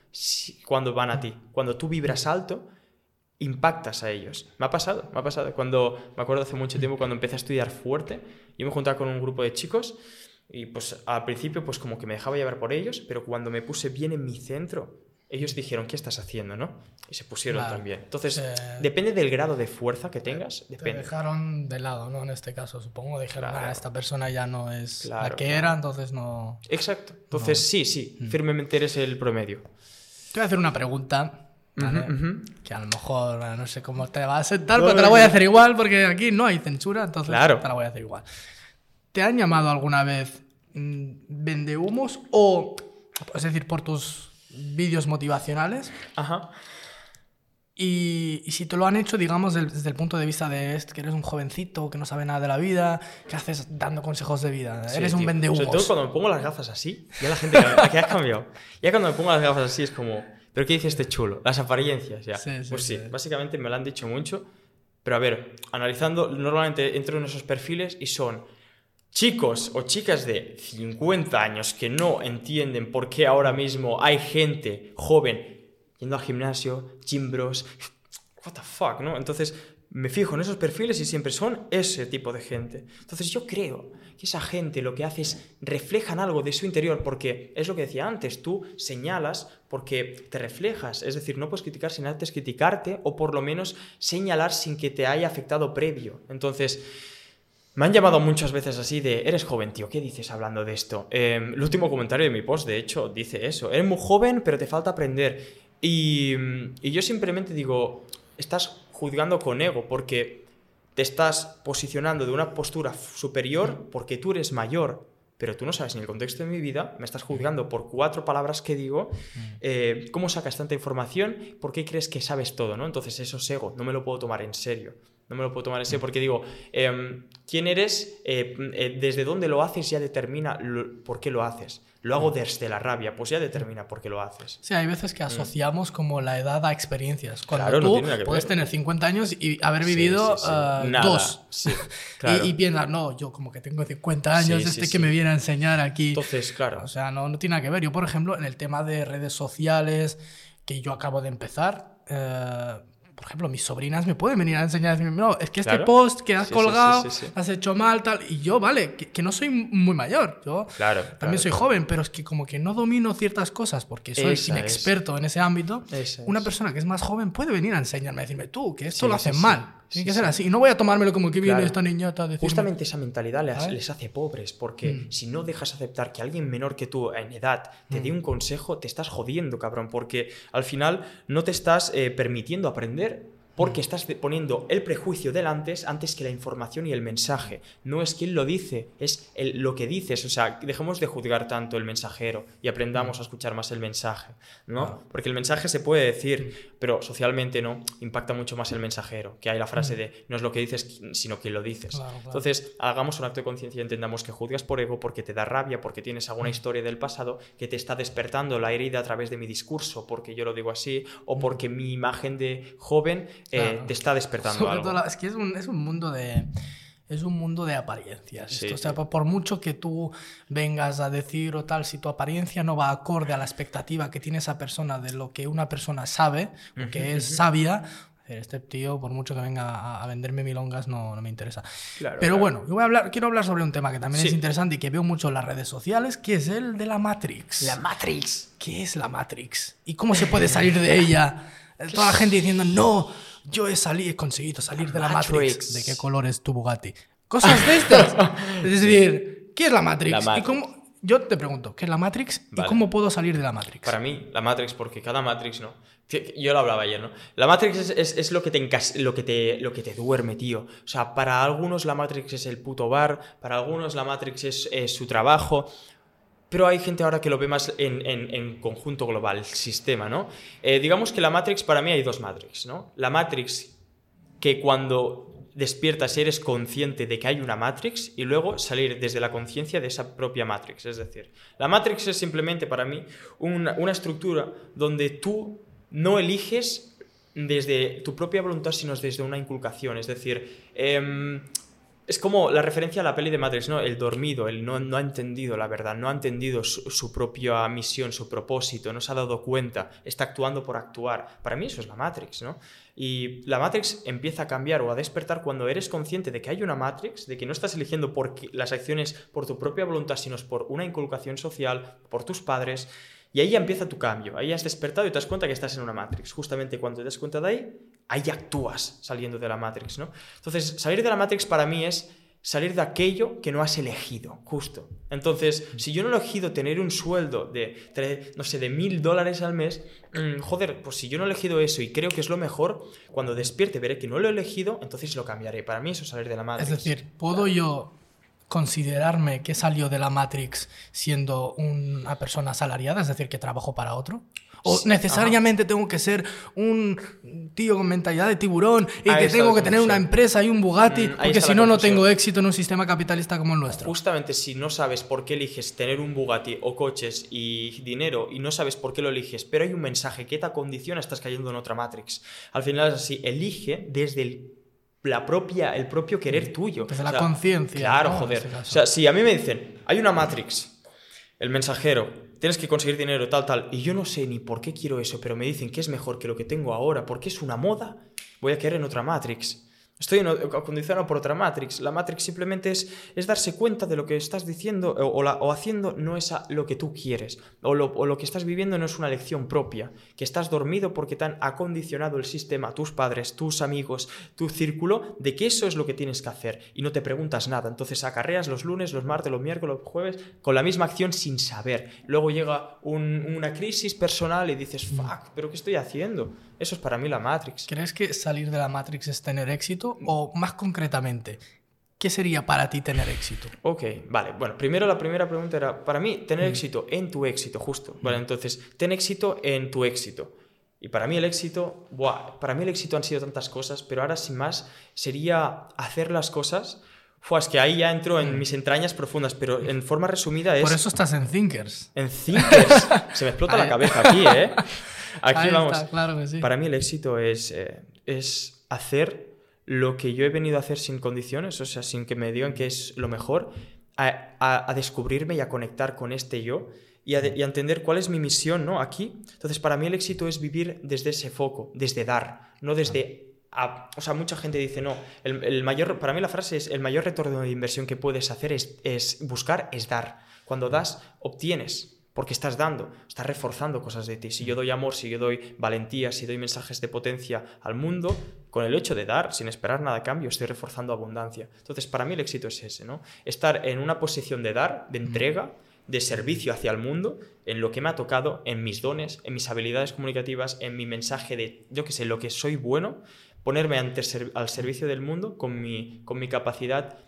cuando van a ti. Cuando tú vibras alto impactas a ellos. Me ha pasado, me ha pasado. Cuando, me acuerdo hace mucho tiempo, cuando empecé a estudiar fuerte, yo me juntaba con un grupo de chicos y pues al principio pues como que me dejaba llevar por ellos, pero cuando me puse bien en mi centro, ellos dijeron, ¿qué estás haciendo? ¿no? Y se pusieron Claro. también. Entonces, Eh, depende del grado de fuerza que tengas, Te depende. dejaron de lado, ¿no? En este caso, supongo. Dijeron, Claro. "Ah, esta persona ya no es la Claro, que claro. era, entonces no... Exacto. Entonces, sí, sí, Mm. firmemente eres el promedio. Te voy a hacer una pregunta, ¿vale? Ujú, ujú. que a lo mejor no sé cómo te va a sentar, No, pero te no, la voy a no. hacer igual porque aquí no hay censura, entonces Claro. te la voy a hacer igual. ¿Te han llamado alguna vez mm, vendehumos o, es decir, por tus vídeos motivacionales? Ajá. Y, y si te lo han hecho, digamos, desde el punto de vista de que eres un jovencito, que no sabe nada de la vida, ¿qué haces dando consejos de vida? Sí, eres un vendehumos. Sobre todo cuando me pongo las gafas así, ya la gente que has cambiado. Ya cuando me pongo las gafas así es como, ¿pero qué dice este chulo? Las apariencias, ya. Sí, sí, pues sí. básicamente me lo han dicho mucho. Pero a ver, analizando, normalmente entro en esos perfiles y son chicos o chicas de 50 años que no entienden por qué ahora mismo hay gente joven yendo al gimnasio, chimbros, what the fuck, ¿no? Entonces me fijo en esos perfiles y siempre son ese tipo de gente. Entonces yo creo que esa gente lo que hace es reflejan algo de su interior porque es lo que decía antes, tú señalas porque te reflejas, es decir, no puedes criticar sin antes criticarte o por lo menos señalar sin que te haya afectado previo. Entonces... Me han llamado muchas veces así de, eres joven, tío, ¿qué dices hablando de esto? Eh, el último comentario de mi post, de hecho, dice eso. Eres muy joven, pero te falta aprender. Y, y yo simplemente digo, estás juzgando con ego porque te estás posicionando de una postura superior porque tú eres mayor, pero tú no sabes ni el contexto de mi vida, me estás juzgando por cuatro palabras que digo, eh, ¿cómo sacas tanta información? ¿Por qué crees que sabes todo? ¿no? Entonces eso es ego, no me lo puedo tomar en serio. No me lo puedo tomar serio porque digo, em, ¿quién eres? Eh, eh, desde dónde lo haces ya determina lo- por qué lo haces. Lo hago desde la rabia, pues ya determina por qué lo haces. Sí, hay veces que asociamos como la edad a experiencias. Cuando Mm. Claro, no tú que puedes tener 50 años y haber Sí, vivido sí, sí. eh, Nada. dos. Sí, Y- claro. Y, piensas, no, yo como que tengo 50 años, Sí, sí, este sí. que me viene a enseñar aquí. Entonces, claro. O sea, no, no tiene nada que ver. Yo, por ejemplo, en el tema de redes sociales, que yo acabo de empezar, eh, por ejemplo, mis sobrinas me pueden venir a enseñar, decirme, no, es que este Claro. post que has Sí, colgado, sí, sí. has hecho mal, tal. Y yo, vale, que, que no soy muy mayor. Yo Claro, también claro, soy joven, pero es que como que no domino ciertas cosas porque soy Esa es. inexperto en ese ámbito. Esa Una persona que es más joven puede venir a enseñarme, a decirme, tú, que esto lo hacen mal. Tiene Sí, que ser sí. así. Y no voy a tomármelo como que viene Claro. esta niñata decirme... Justamente esa mentalidad les, ¿Sabes? les hace pobres, porque Mm. si no dejas aceptar que alguien menor que tú en edad te dé Mm. un consejo, te estás jodiendo, cabrón, porque al final no te estás eh, permitiendo aprender. Porque Mm. estás poniendo el prejuicio del antes que la información y el mensaje. No es quien lo dice, es el- lo que dices. O sea, dejemos de juzgar tanto el mensajero y aprendamos a escuchar más el mensaje. ¿no? Claro. Porque el mensaje se puede decir, pero socialmente no. Impacta mucho más el mensajero. Que hay la frase de no es lo que dices, sino que lo dices. Claro, claro. Entonces, hagamos un acto de conciencia y entendamos que juzgas por ego porque te da rabia, porque tienes alguna Mm. historia del pasado que te está despertando la herida a través de mi discurso, porque yo lo digo así, o porque mi imagen de joven eh. Claro. te está despertando Sobre algo. todo la- es que es un, es un mundo de. Es un mundo de apariencias. Sí, esto. O sea, sí. por, mucho que tú vengas a decir o tal, si tu apariencia no va acorde a la expectativa que tiene esa persona de lo que una persona sabe, o que es sabia, este tío, por mucho que venga a, venderme milongas, no, no me interesa. Claro, Pero claro. bueno, yo voy a hablar, quiero hablar sobre un tema que también es Sí. interesante y que veo mucho en las redes sociales, que es el de la Matrix. La Matrix. ¿Qué es la Matrix? ¿Y cómo se puede salir de ella? Toda la gente diciendo, no, yo he salido, he conseguido salir de la Matrix. Matrix. ¿De qué color es tu Bugatti? Cosas de estas. es decir, ¿qué es la Matrix? La ¿Y cómo, yo te pregunto, ¿qué es la Matrix y cómo puedo salir de la Matrix? Para mí, la Matrix, porque cada Matrix, ¿no? Yo lo hablaba ayer, ¿no? La Matrix es, es- es lo, que te lo, que te, lo que te duerme, tío. O sea, para algunos la Matrix es el puto bar, para algunos la Matrix es, es su trabajo, pero hay gente ahora que lo ve más en, en- conjunto global, sistema, ¿no? Eh, digamos que la Matrix, para mí hay dos Matrix, ¿no? La Matrix que cuando despiertas eres consciente de que hay una Matrix y luego salir desde la conciencia de esa propia Matrix. Es decir, la Matrix es simplemente para mí una, una estructura donde tú no eliges desde tu propia voluntad, sino desde una inculcación. Es decir, em, es como la referencia a la peli de Matrix, ¿no? El dormido, el no, no ha entendido la verdad, no ha entendido su, su, propia misión, su propósito, no se ha dado cuenta, está actuando por actuar. Para mí eso es la Matrix, ¿no? Y la Matrix empieza a cambiar o a despertar cuando eres consciente de que hay una Matrix, de que no estás eligiendo las acciones por tu propia voluntad, sino por una inculcación social, por tus padres. Y ahí ya empieza tu cambio, ahí has despertado y te das cuenta que estás en una Matrix. Justamente cuando te das cuenta de ahí, ahí actúas saliendo de la Matrix, ¿no? Entonces, salir de la Matrix para mí es salir de aquello que no has elegido, justo. Entonces, si yo no he elegido tener un sueldo de, no sé, de mil dólares al mes, mm, joder, pues si yo no he elegido eso y creo que es lo mejor, cuando despierte veré que no lo he elegido, entonces lo cambiaré. Para mí eso es salir de la Matrix. Es decir, ¿puedo yo considerarme que salió de la Matrix siendo una persona asalariada, es decir, que trabajo para otro? ¿O necesariamente tengo que ser un tío con mentalidad de tiburón y que tengo que tener una empresa y un Bugatti? Mm, porque si no, no tengo éxito en un sistema capitalista como el nuestro. Justamente si no sabes por qué eliges tener un Bugatti o coches y dinero y no sabes por qué lo eliges, pero hay un mensaje que te acondiciona, estás cayendo en otra Matrix. Al final es así, elige desde el la propia, el propio querer tuyo. Desde la conciencia. Claro, joder. O sea, si a mí me dicen, hay una Matrix, el mensajero, tienes que conseguir dinero, tal, tal, y yo no sé ni por qué quiero eso, pero me dicen que es mejor que lo que tengo ahora, porque es una moda, voy a querer en otra Matrix. Estoy acondicionado por otra Matrix. La Matrix simplemente es, es darse cuenta de lo que estás diciendo o, o, haciendo no es lo que tú quieres. O lo, o lo, que estás viviendo no es una lección propia. Que estás dormido porque te han acondicionado el sistema, tus padres, tus amigos, tu círculo, de que eso es lo que tienes que hacer. Y no te preguntas nada. Entonces acarreas los lunes, los martes, los miércoles, los jueves con la misma acción sin saber. Luego llega una crisis personal y dices, fuck, ¿pero qué estoy haciendo? Eso es para mí la Matrix. ¿Crees que salir de la Matrix es tener éxito? O más concretamente, ¿qué sería para ti tener éxito? Ok, vale. Bueno, primero la primera pregunta era, para mí, tener mm. éxito en tu éxito, justo. Vale, mm. entonces, ten éxito en tu éxito. Y para mí el éxito, buah, para mí el éxito han sido tantas cosas, pero ahora sin más sería hacer las cosas. Fue, es que ahí ya entro en mm. mis entrañas profundas, pero en forma resumida es... Por eso estás en Thinkers. En Thinkers. Se me explota la cabeza aquí, ¿eh? Aquí vamos. claro que sí. Para mí el éxito es, eh, es hacer lo que yo he venido a hacer sin condiciones, o sea, sin que me digan que es lo mejor, a, descubrirme y a conectar con este yo y a, entender cuál es mi misión ¿no? aquí. Entonces, para mí el éxito es vivir desde ese foco, desde dar, no desde... o sea, mucha gente dice, no, el, mayor, para mí la frase es, el mayor retorno de inversión que puedes hacer es, es buscar, es dar. Cuando das, obtienes porque estás dando, estás reforzando cosas de ti. Si yo doy amor, si yo doy valentía, si doy mensajes de potencia al mundo, con el hecho de dar sin esperar nada a cambio, estoy reforzando abundancia. Entonces, para mí el éxito es ese, ¿no? Estar en una posición de dar, de entrega, de servicio hacia el mundo, en lo que me ha tocado, en mis dones, en mis habilidades comunicativas, en mi mensaje de, yo qué sé, lo que soy bueno, ponerme ante, al servicio del mundo con mi, con mi capacidad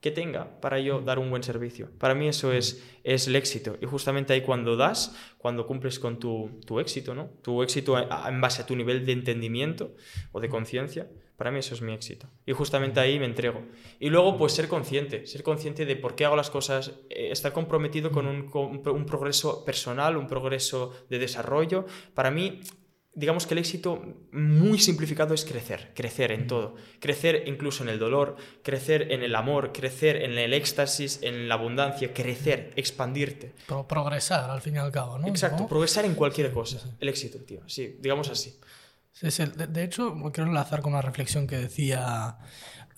que tenga para yo dar un buen servicio. Para mí eso es, es el éxito. Y justamente ahí cuando das, cuando cumples con tu, tu éxito, ¿no? Tu éxito en base a tu nivel de entendimiento o de conciencia, para mí eso es mi éxito. Y justamente ahí me entrego. Y luego, pues ser consciente, ser consciente de por qué hago las cosas, eh, estar comprometido con un, con un progreso personal, un progreso de desarrollo. Para mí, digamos que el éxito muy simplificado es crecer, crecer en todo, crecer incluso en el dolor, crecer en el amor, crecer en el éxtasis, en la abundancia, crecer, expandirte. progresar al fin y al cabo, ¿no? Exacto, progresar en cualquier cosa, el éxito, tío, sí, digamos así. Sí, sí. De, hecho, quiero enlazar con una reflexión que decía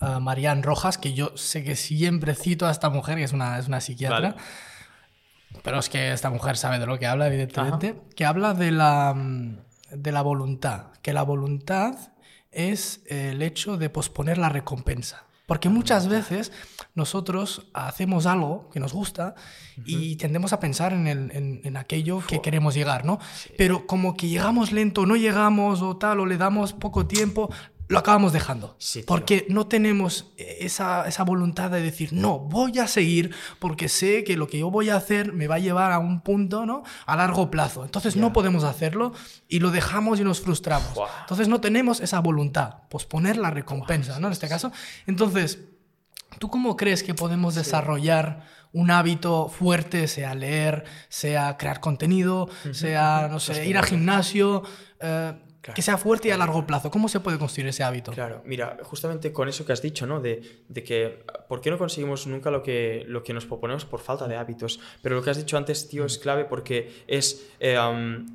uh, Marianne Rojas, que yo sé que siempre cito a esta mujer, que es una, es una psiquiatra. Pero es que esta mujer sabe de lo que habla, evidentemente. Que habla de la, de la voluntad, que la voluntad es el hecho de posponer la recompensa. Porque muchas veces nosotros hacemos algo que nos gusta y tendemos a pensar en, en, aquello que queremos llegar, ¿no? Pero como que llegamos lento, no llegamos o tal, o le damos poco tiempo, lo acabamos dejando. porque no tenemos esa, esa, voluntad de decir, no, voy a seguir porque sé que lo que yo voy a hacer me va a llevar a un punto ¿no? a largo plazo. Entonces no podemos hacerlo y lo dejamos y nos frustramos. Entonces no tenemos esa voluntad, posponer la recompensa, ¿no? En este caso. Entonces, ¿tú cómo crees que podemos desarrollar un hábito fuerte, sea leer, sea crear contenido, sea, no sé, ir al gimnasio? Eh, que sea fuerte y a largo plazo. ¿Cómo se puede construir ese hábito? Claro, mira, justamente con eso que has dicho, ¿no? De, de, que, ¿por qué no conseguimos nunca lo que, lo que nos proponemos por falta de hábitos? Pero lo que has dicho antes, tío, es clave porque es, eh,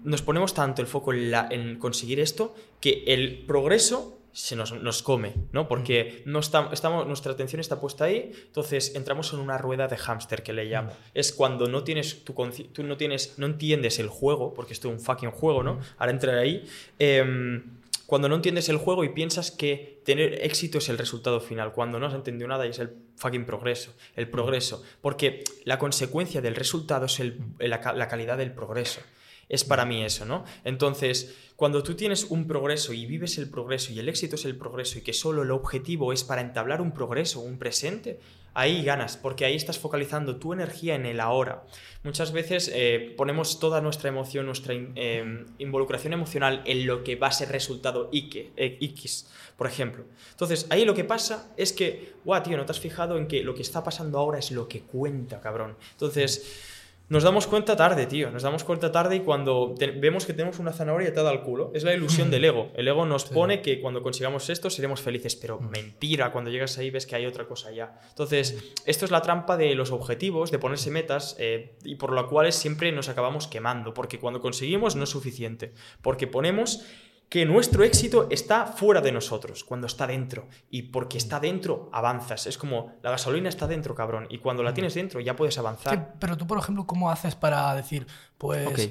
nos ponemos tanto el foco en, la, en conseguir esto que el progreso se nos, nos, come, ¿no? Porque no estamos, nuestra atención está puesta ahí, entonces entramos en una rueda de hámster que le llamo. Es cuando no tienes, tu, tú no tienes, no entiendes el juego, porque esto es un fucking juego, ¿no? Ahora entrar ahí. Em, cuando no entiendes el juego y piensas que tener éxito es el resultado final, cuando no has entendido nada y es el fucking progreso, el progreso, porque la consecuencia del resultado es el, la, la calidad del progreso. Es para mí eso, ¿no? Entonces, cuando tú tienes un progreso y vives el progreso y el éxito es el progreso y que solo el objetivo es para entablar un progreso, un presente, ahí ganas, porque ahí estás focalizando tu energía en el ahora. Muchas veces eh, ponemos toda nuestra emoción, nuestra em, involucración emocional en lo que va a ser resultado X, eh, X, por ejemplo. Entonces, ahí lo que pasa es que, guau, tío, no te has fijado en que lo que está pasando ahora es lo que cuenta, cabrón. Entonces nos damos cuenta tarde, tío. Nos damos cuenta tarde y cuando vemos que tenemos una zanahoria atada al culo. Es la ilusión del ego. El ego nos pone que cuando consigamos esto seremos felices, pero mentira. Cuando llegas ahí ves que hay otra cosa ya. Entonces, esto es la trampa de los objetivos, de ponerse metas eh, y por lo cual siempre nos acabamos quemando. Porque cuando conseguimos no es suficiente. Porque ponemos que nuestro éxito está fuera de nosotros, cuando está dentro. Y porque está dentro, avanzas. Es como la gasolina está dentro, cabrón. Y cuando la tienes dentro, ya puedes avanzar. pero tú, por ejemplo, ¿cómo haces para decir, pues.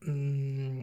Mm,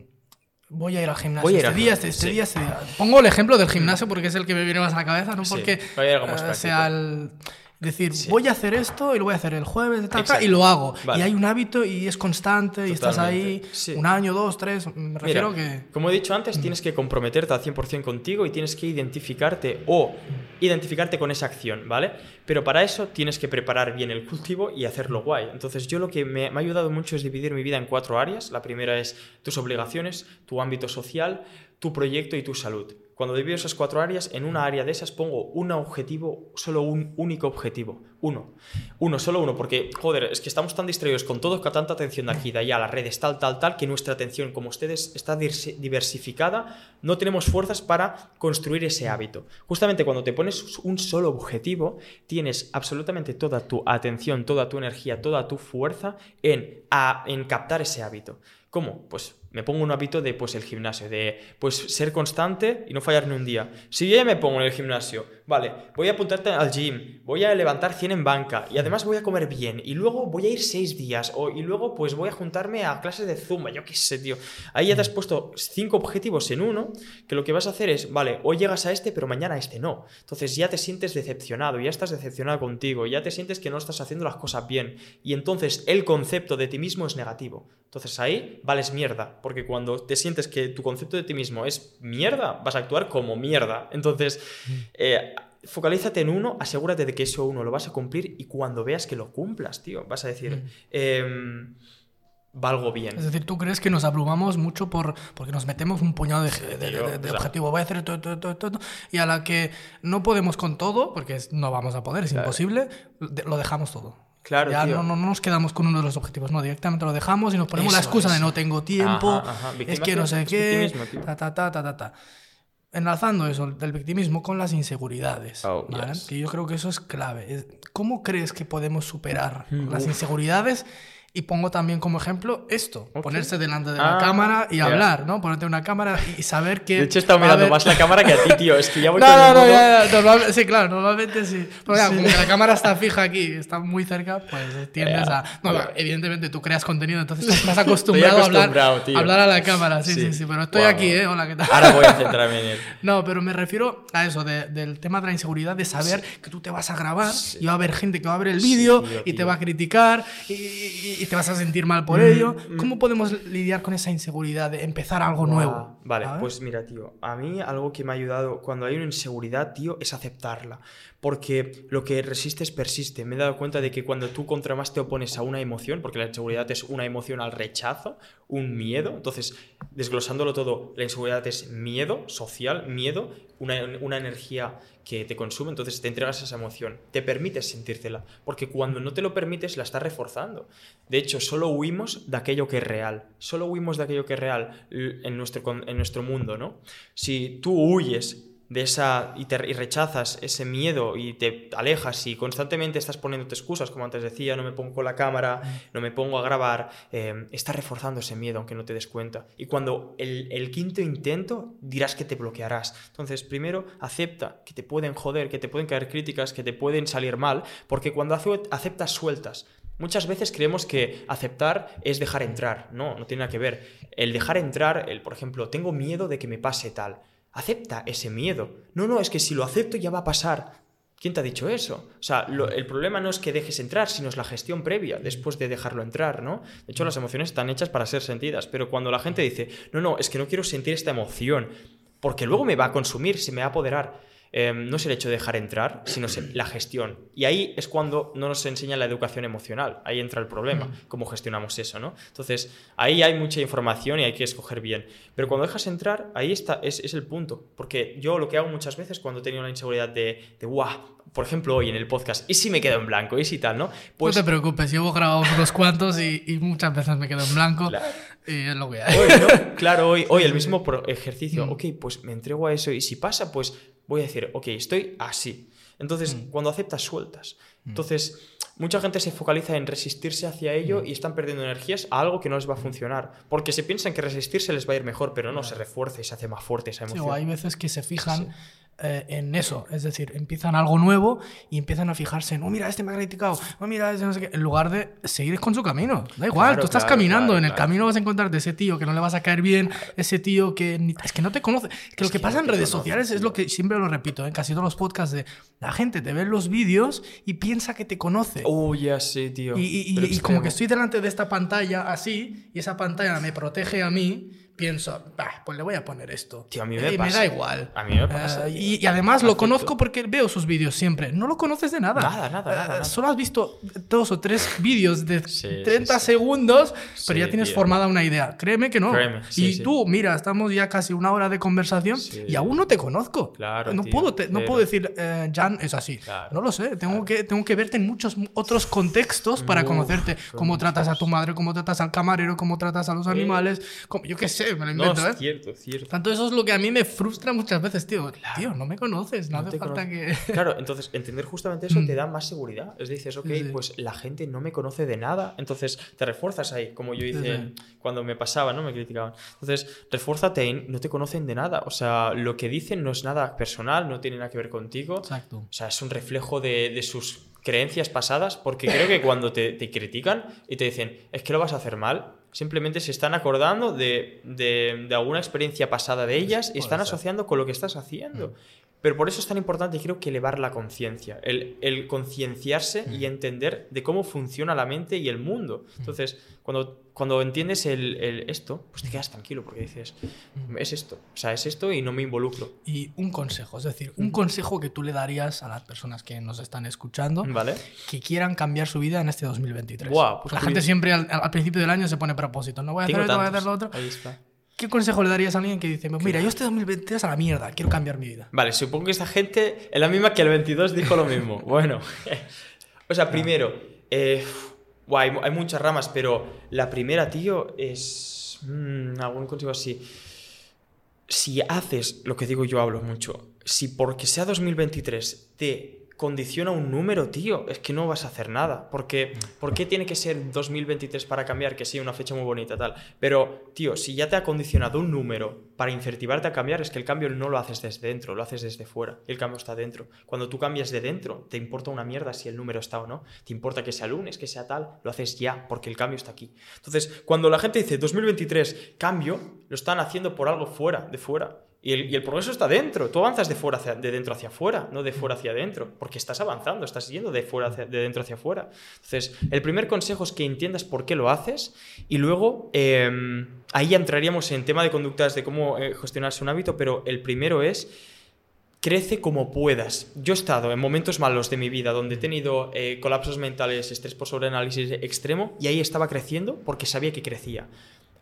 voy a ir al gimnasio. Voy a ir este, día, este, este, día, este día. Pongo el ejemplo del gimnasio porque es el que me viene más a la cabeza, no porque eh, sea el decir, voy a hacer esto y lo voy a hacer el jueves y lo hago. Y hay un hábito y es constante y estás ahí un año, dos, tres. Me refiero que. Como he dicho antes, mm. tienes que comprometerte al 100% contigo y tienes que identificarte o identificarte con esa acción, ¿vale? Pero para eso tienes que preparar bien el cultivo y hacerlo guay. Entonces, yo lo que me, me ha ayudado mucho es dividir mi vida en cuatro áreas. La primera es tus obligaciones, tu ámbito social, tu proyecto y tu salud. Cuando divido esas cuatro áreas, en una área de esas pongo un objetivo, solo un único objetivo. Uno. Uno, solo uno, porque, joder, es que estamos tan distraídos con todo, con tanta atención de aquí, de allá, las redes, tal, tal, tal, que nuestra atención, como ustedes, está diversificada, no tenemos fuerzas para construir ese hábito. Justamente cuando te pones un solo objetivo, tienes absolutamente toda tu atención, toda tu energía, toda tu fuerza en, en captar ese hábito. ¿Cómo? Pues me pongo un hábito de pues el gimnasio, de pues ser constante y no fallar ni un día. Si yo ya me pongo en el gimnasio, vale, voy a apuntarte al gym, voy a levantar 100 en banca y además voy a comer bien y luego voy a ir 6 días o, y luego pues voy a juntarme a clases de zumba, yo qué sé, tío. Ahí ya te has puesto 5 objetivos en uno, que lo que vas a hacer es, vale, hoy llegas a este pero mañana a este no. Entonces ya te sientes decepcionado, ya estás decepcionado contigo, ya te sientes que no estás haciendo las cosas bien y entonces el concepto de ti mismo es negativo. Entonces ahí vales mierda porque cuando te sientes que tu concepto de ti mismo es mierda, vas a actuar como mierda. Entonces, mm. eh, focalízate en uno, asegúrate de que eso uno lo vas a cumplir y cuando veas que lo cumplas, tío, vas a decir, mm. em, valgo bien. Es decir, ¿tú crees que nos abrumamos mucho por, porque nos metemos un puñado de, objetivo? Voy a hacer todo, todo, todo, todo, y a la que no podemos con todo, porque no vamos a poder, es imposible, lo dejamos todo. Claro, ya No, no, nos quedamos con uno de los objetivos, no, directamente lo dejamos y nos ponemos la excusa de no tengo tiempo, es que no sé qué, ta, ta, ta, ta, ta, Enlazando eso del victimismo con las inseguridades, oh, que yo creo que eso es clave. ¿Cómo crees que podemos superar mm, las inseguridades y pongo también como ejemplo esto, ponerse delante de la ah, cámara y hablar, ¿no? Ponerte una cámara y saber que... De hecho, he estado mirando más la cámara que a ti, tío. Es que ya voy no, no, no, ya, ya, sí, claro, normalmente sí. Pero ya, como que la cámara está fija aquí, está muy cerca, pues tiendes a... No, evidentemente tú creas contenido, entonces estás acostumbrado, a hablar, hablar a la cámara. Sí, sí, sí, pero estoy aquí, ¿eh? Hola, ¿qué tal? Ahora voy a centrarme en él. No, pero me refiero a eso, del tema de la inseguridad, de saber que tú te vas a grabar y va a haber gente que va a ver el vídeo y te va a criticar y, y te vas a sentir mal por ello. Mm, mm. ¿Cómo podemos lidiar con esa inseguridad de empezar algo nuevo? Vale, pues mira, tío, a mí algo que me ha ayudado cuando hay una inseguridad, tío, es aceptarla. Porque lo que resistes persiste. Me he dado cuenta de que cuando tú contra más te opones a una emoción, porque la inseguridad es una emoción al rechazo, un miedo, entonces desglosándolo todo, la inseguridad es miedo social, miedo, una, una energía que te consume, entonces te entregas a esa emoción, te permites sentírtela, porque cuando no te lo permites la estás reforzando. De hecho, solo huimos de aquello que es real, solo huimos de aquello que es real en nuestro, en nuestro mundo, ¿no? Si tú huyes de esa y, te, rechazas ese miedo y te alejas y constantemente estás poniéndote excusas, como antes decía, no me pongo la cámara, no me pongo a grabar, eh, estás reforzando ese miedo aunque no te des cuenta. Y cuando el, el, quinto intento dirás que te bloquearás. Entonces, primero, acepta que te pueden joder, que te pueden caer críticas, que te pueden salir mal, porque cuando aceptas sueltas. Muchas veces creemos que aceptar es dejar entrar. No, no tiene nada que ver. El dejar entrar, el, por ejemplo, tengo miedo de que me pase tal Acepta ese miedo. No, no, es que si lo acepto ya va a pasar. ¿Quién te ha dicho eso? O sea, el problema no es que dejes entrar, sino es la gestión previa, después de dejarlo entrar, ¿no? De hecho, las emociones están hechas para ser sentidas, pero cuando la gente dice, no, no, es que no quiero sentir esta emoción, porque luego me va a consumir, se me va a apoderar, Em, no es el hecho de dejar entrar, sino la gestión. Y ahí es cuando no nos enseña la educación emocional. Ahí entra el problema, cómo gestionamos eso, ¿no? Entonces, ahí hay mucha información y hay que escoger bien. Pero cuando dejas entrar, ahí está, es, es el punto. Porque yo lo que hago muchas veces cuando he tenido la inseguridad de, de guau, por ejemplo, hoy en el podcast, ¿y si me quedo en blanco? ¿Y si tal, no? Pues... No te preocupes, yo he grabado unos cuantos y, muchas veces me quedo en blanco. Y es lo que hay. Hoy, Claro, hoy, hoy el mismo ejercicio. Ok, pues me entrego a eso y si pasa, pues voy a decir, ok, estoy así. Entonces, mm. cuando aceptas, sueltas. Mm. Entonces, mucha gente se focaliza en resistirse hacia ello y están perdiendo energías a algo que no les va a funcionar. Porque se piensan que resistirse les va a ir mejor, pero no, se refuerza y se hace más fuerte esa emoción. Sí, o hay veces que se fijan eh, en eso. Es decir, empiezan algo nuevo y empiezan a fijarse en, oh, mira, este me ha criticado, oh, mira, este no sé qué, en lugar de seguir con su camino. Da igual, tú estás caminando, en el camino vas a encontrarte ese tío que no le vas a caer bien, ese tío que es que no te conoce. Que lo que, pasa en redes sociales es lo que siempre lo repito en casi todos los podcasts de la gente te ve los vídeos y piensa que te conoce. Oh, ya sé, tío. Y, y como que estoy delante de esta pantalla así y esa pantalla me protege a mí pienso, pues le voy a poner esto. Tío, a mí me, y me da igual. A mí me pasa. Eh, y, además lo conozco porque veo sus vídeos siempre. No lo conoces de nada. Nada, nada, eh, nada. Solo has visto dos o tres vídeos de 30 segundos, pero ya tienes formada una idea. Créeme que no. y tú, mira, estamos ya casi una hora de conversación y aún no te conozco. Claro, no, puedo, no puedo decir, eh, Jan es así. No lo sé. Tengo, que, tengo que verte en muchos otros contextos para conocerte. Cómo tratas a tu madre, cómo tratas al camarero, cómo tratas a los animales. Como, yo qué sé, me lo invento, ¿eh? Cierto, cierto. Tanto eso es lo que a mí me frustra muchas veces, tío. Tío, no me conoces, no, hace falta que. Claro, entonces entender justamente eso te mm. da más seguridad. Es decir, ok, pues la gente no me conoce de nada, entonces te refuerzas ahí, como yo hice cuando me pasaba, ¿no? Me criticaban. Entonces, refuérzate, no te conocen de nada. O sea, lo que dicen no es nada personal, no tiene nada que ver contigo. Exacto. O sea, es un reflejo de, de sus creencias pasadas, porque creo que cuando te, te, critican y te dicen, es que lo vas a hacer mal, simplemente se están acordando de, de, alguna experiencia pasada de ellas y están asociando con lo que estás haciendo. Mm. Pero por eso es tan importante, creo que elevar la conciencia, el, el concienciarse y entender de cómo funciona la mente y el mundo. Entonces, cuando, cuando entiendes el, el esto, pues te quedas tranquilo porque dices, es esto, o sea, es esto y no me involucro. Y un consejo, es decir, un consejo que tú le darías a las personas que nos están escuchando, ¿Vale? que quieran cambiar su vida en este 2023. pues la gente siempre al, al, principio del año se pone propósito, no voy a hacer esto, voy a hacer lo otro. Ahí está. ¿Qué consejo le darías a alguien que dice, mira, yo este 2023 a la mierda, quiero cambiar mi vida? Vale, supongo que esta gente es la misma que el 22 dijo lo mismo. bueno, o sea, primero, eh, hay, hay, muchas ramas, pero la primera, tío, es mmm, algún consejo así. Si haces lo que digo yo, hablo mucho. Si porque sea 2023 te condiciona un número, tío, es que no vas a hacer nada. Porque, ¿Por qué tiene que ser 2023 para cambiar? Que sí, una fecha muy bonita, tal. Pero, tío, si ya te ha condicionado un número para incentivarte a cambiar, es que el cambio no lo haces desde dentro, lo haces desde fuera. El cambio está dentro. Cuando tú cambias de dentro, te importa una mierda si el número está o no. Te importa que sea lunes, que sea tal, lo haces ya, porque el cambio está aquí. Entonces, cuando la gente dice 2023, cambio, lo están haciendo por algo fuera, de fuera. Y el, progreso está dentro. Tú avanzas de, fuera de dentro hacia afuera, no de fuera hacia adentro. Porque estás avanzando, estás yendo de, fuera de dentro hacia afuera. Entonces, el primer consejo es que entiendas por qué lo haces. Y luego, em, ahí entraríamos en tema de conductas, de cómo eh, gestionarse un hábito. Pero el primero es crece como puedas. Yo he estado en momentos malos de mi vida donde he tenido eh, colapsos mentales, estrés por sobreanálisis extremo y ahí estaba creciendo porque sabía que crecía.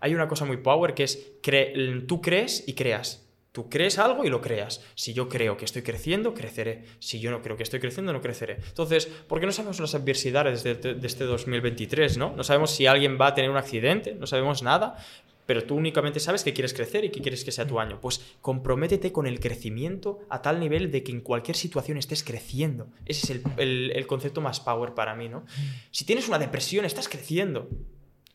Hay una cosa muy power que es cre tú crees y creas. Tú crees algo y lo creas. Si yo creo que estoy creciendo, creceré. Si yo no creo que estoy creciendo, no creceré. Entonces, ¿por qué no sabemos las adversidades de, de, este 2023? ¿no? no sabemos si alguien va a tener un accidente, no sabemos nada, pero tú únicamente sabes que quieres crecer y que quieres que sea tu año. Pues comprométete con el crecimiento a tal nivel de que en cualquier situación estés creciendo. Ese es el, el, el concepto más power para mí, ¿no? Si tienes una depresión, estás creciendo.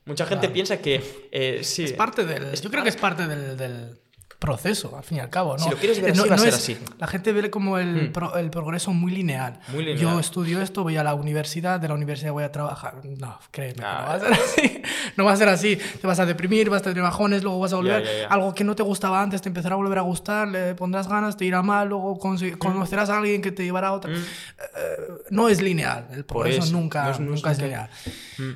Mucha gente piensa que eh, sí. Es parte del. yo creo que es parte del, del proceso, al fin y al cabo. ¿no? Si lo quieres ver así, no, va a ser así. La gente ve como el, hmm. el, progreso muy lineal. muy lineal. Yo estudio esto, voy a la universidad, de la universidad voy a trabajar. No, créeme, no va a ser así. No va a ser así. Te vas a deprimir, vas a tener bajones, luego vas a volver. Algo que no te gustaba antes te empezará a volver a gustar, le pondrás ganas, te irá mal, luego hmm. conocerás a alguien que te llevará a otra. Hmm. Eh, no es lineal. El progreso nunca, nunca es lineal.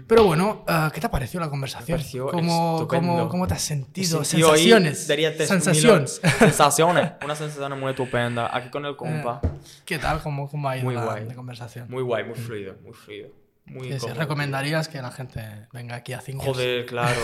Pero bueno, uh, ¿qué te pareció la conversación? ¿Cómo, cómo, ¿Cómo, te has sentido? Sensaciones. Sensaciones. Sensaciones. Una sensación muy estupenda. Aquí con el compa. Eh, ¿Qué tal? ¿Cómo, cómo ha ido muy la, guay. la, conversación? Muy guay, muy fluido, muy fluido. Muy ¿Recomendarías que la gente venga aquí a Thinkers? Joder, claro.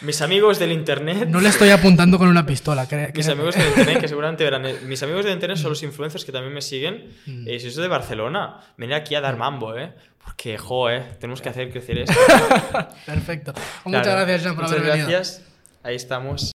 mis amigos del internet. No le estoy apuntando con una pistola. mis amigos del internet, que seguramente verán. Eh, mis amigos del internet son los influencers que también me siguen. Mm. Eh, si soy de Barcelona, venid aquí a dar mambo, ¿eh? Porque, joder, tenemos que hacer crecer esto. Perfecto. Muchas gracias, Jean, por Muchas haber gracias. Ahí estamos.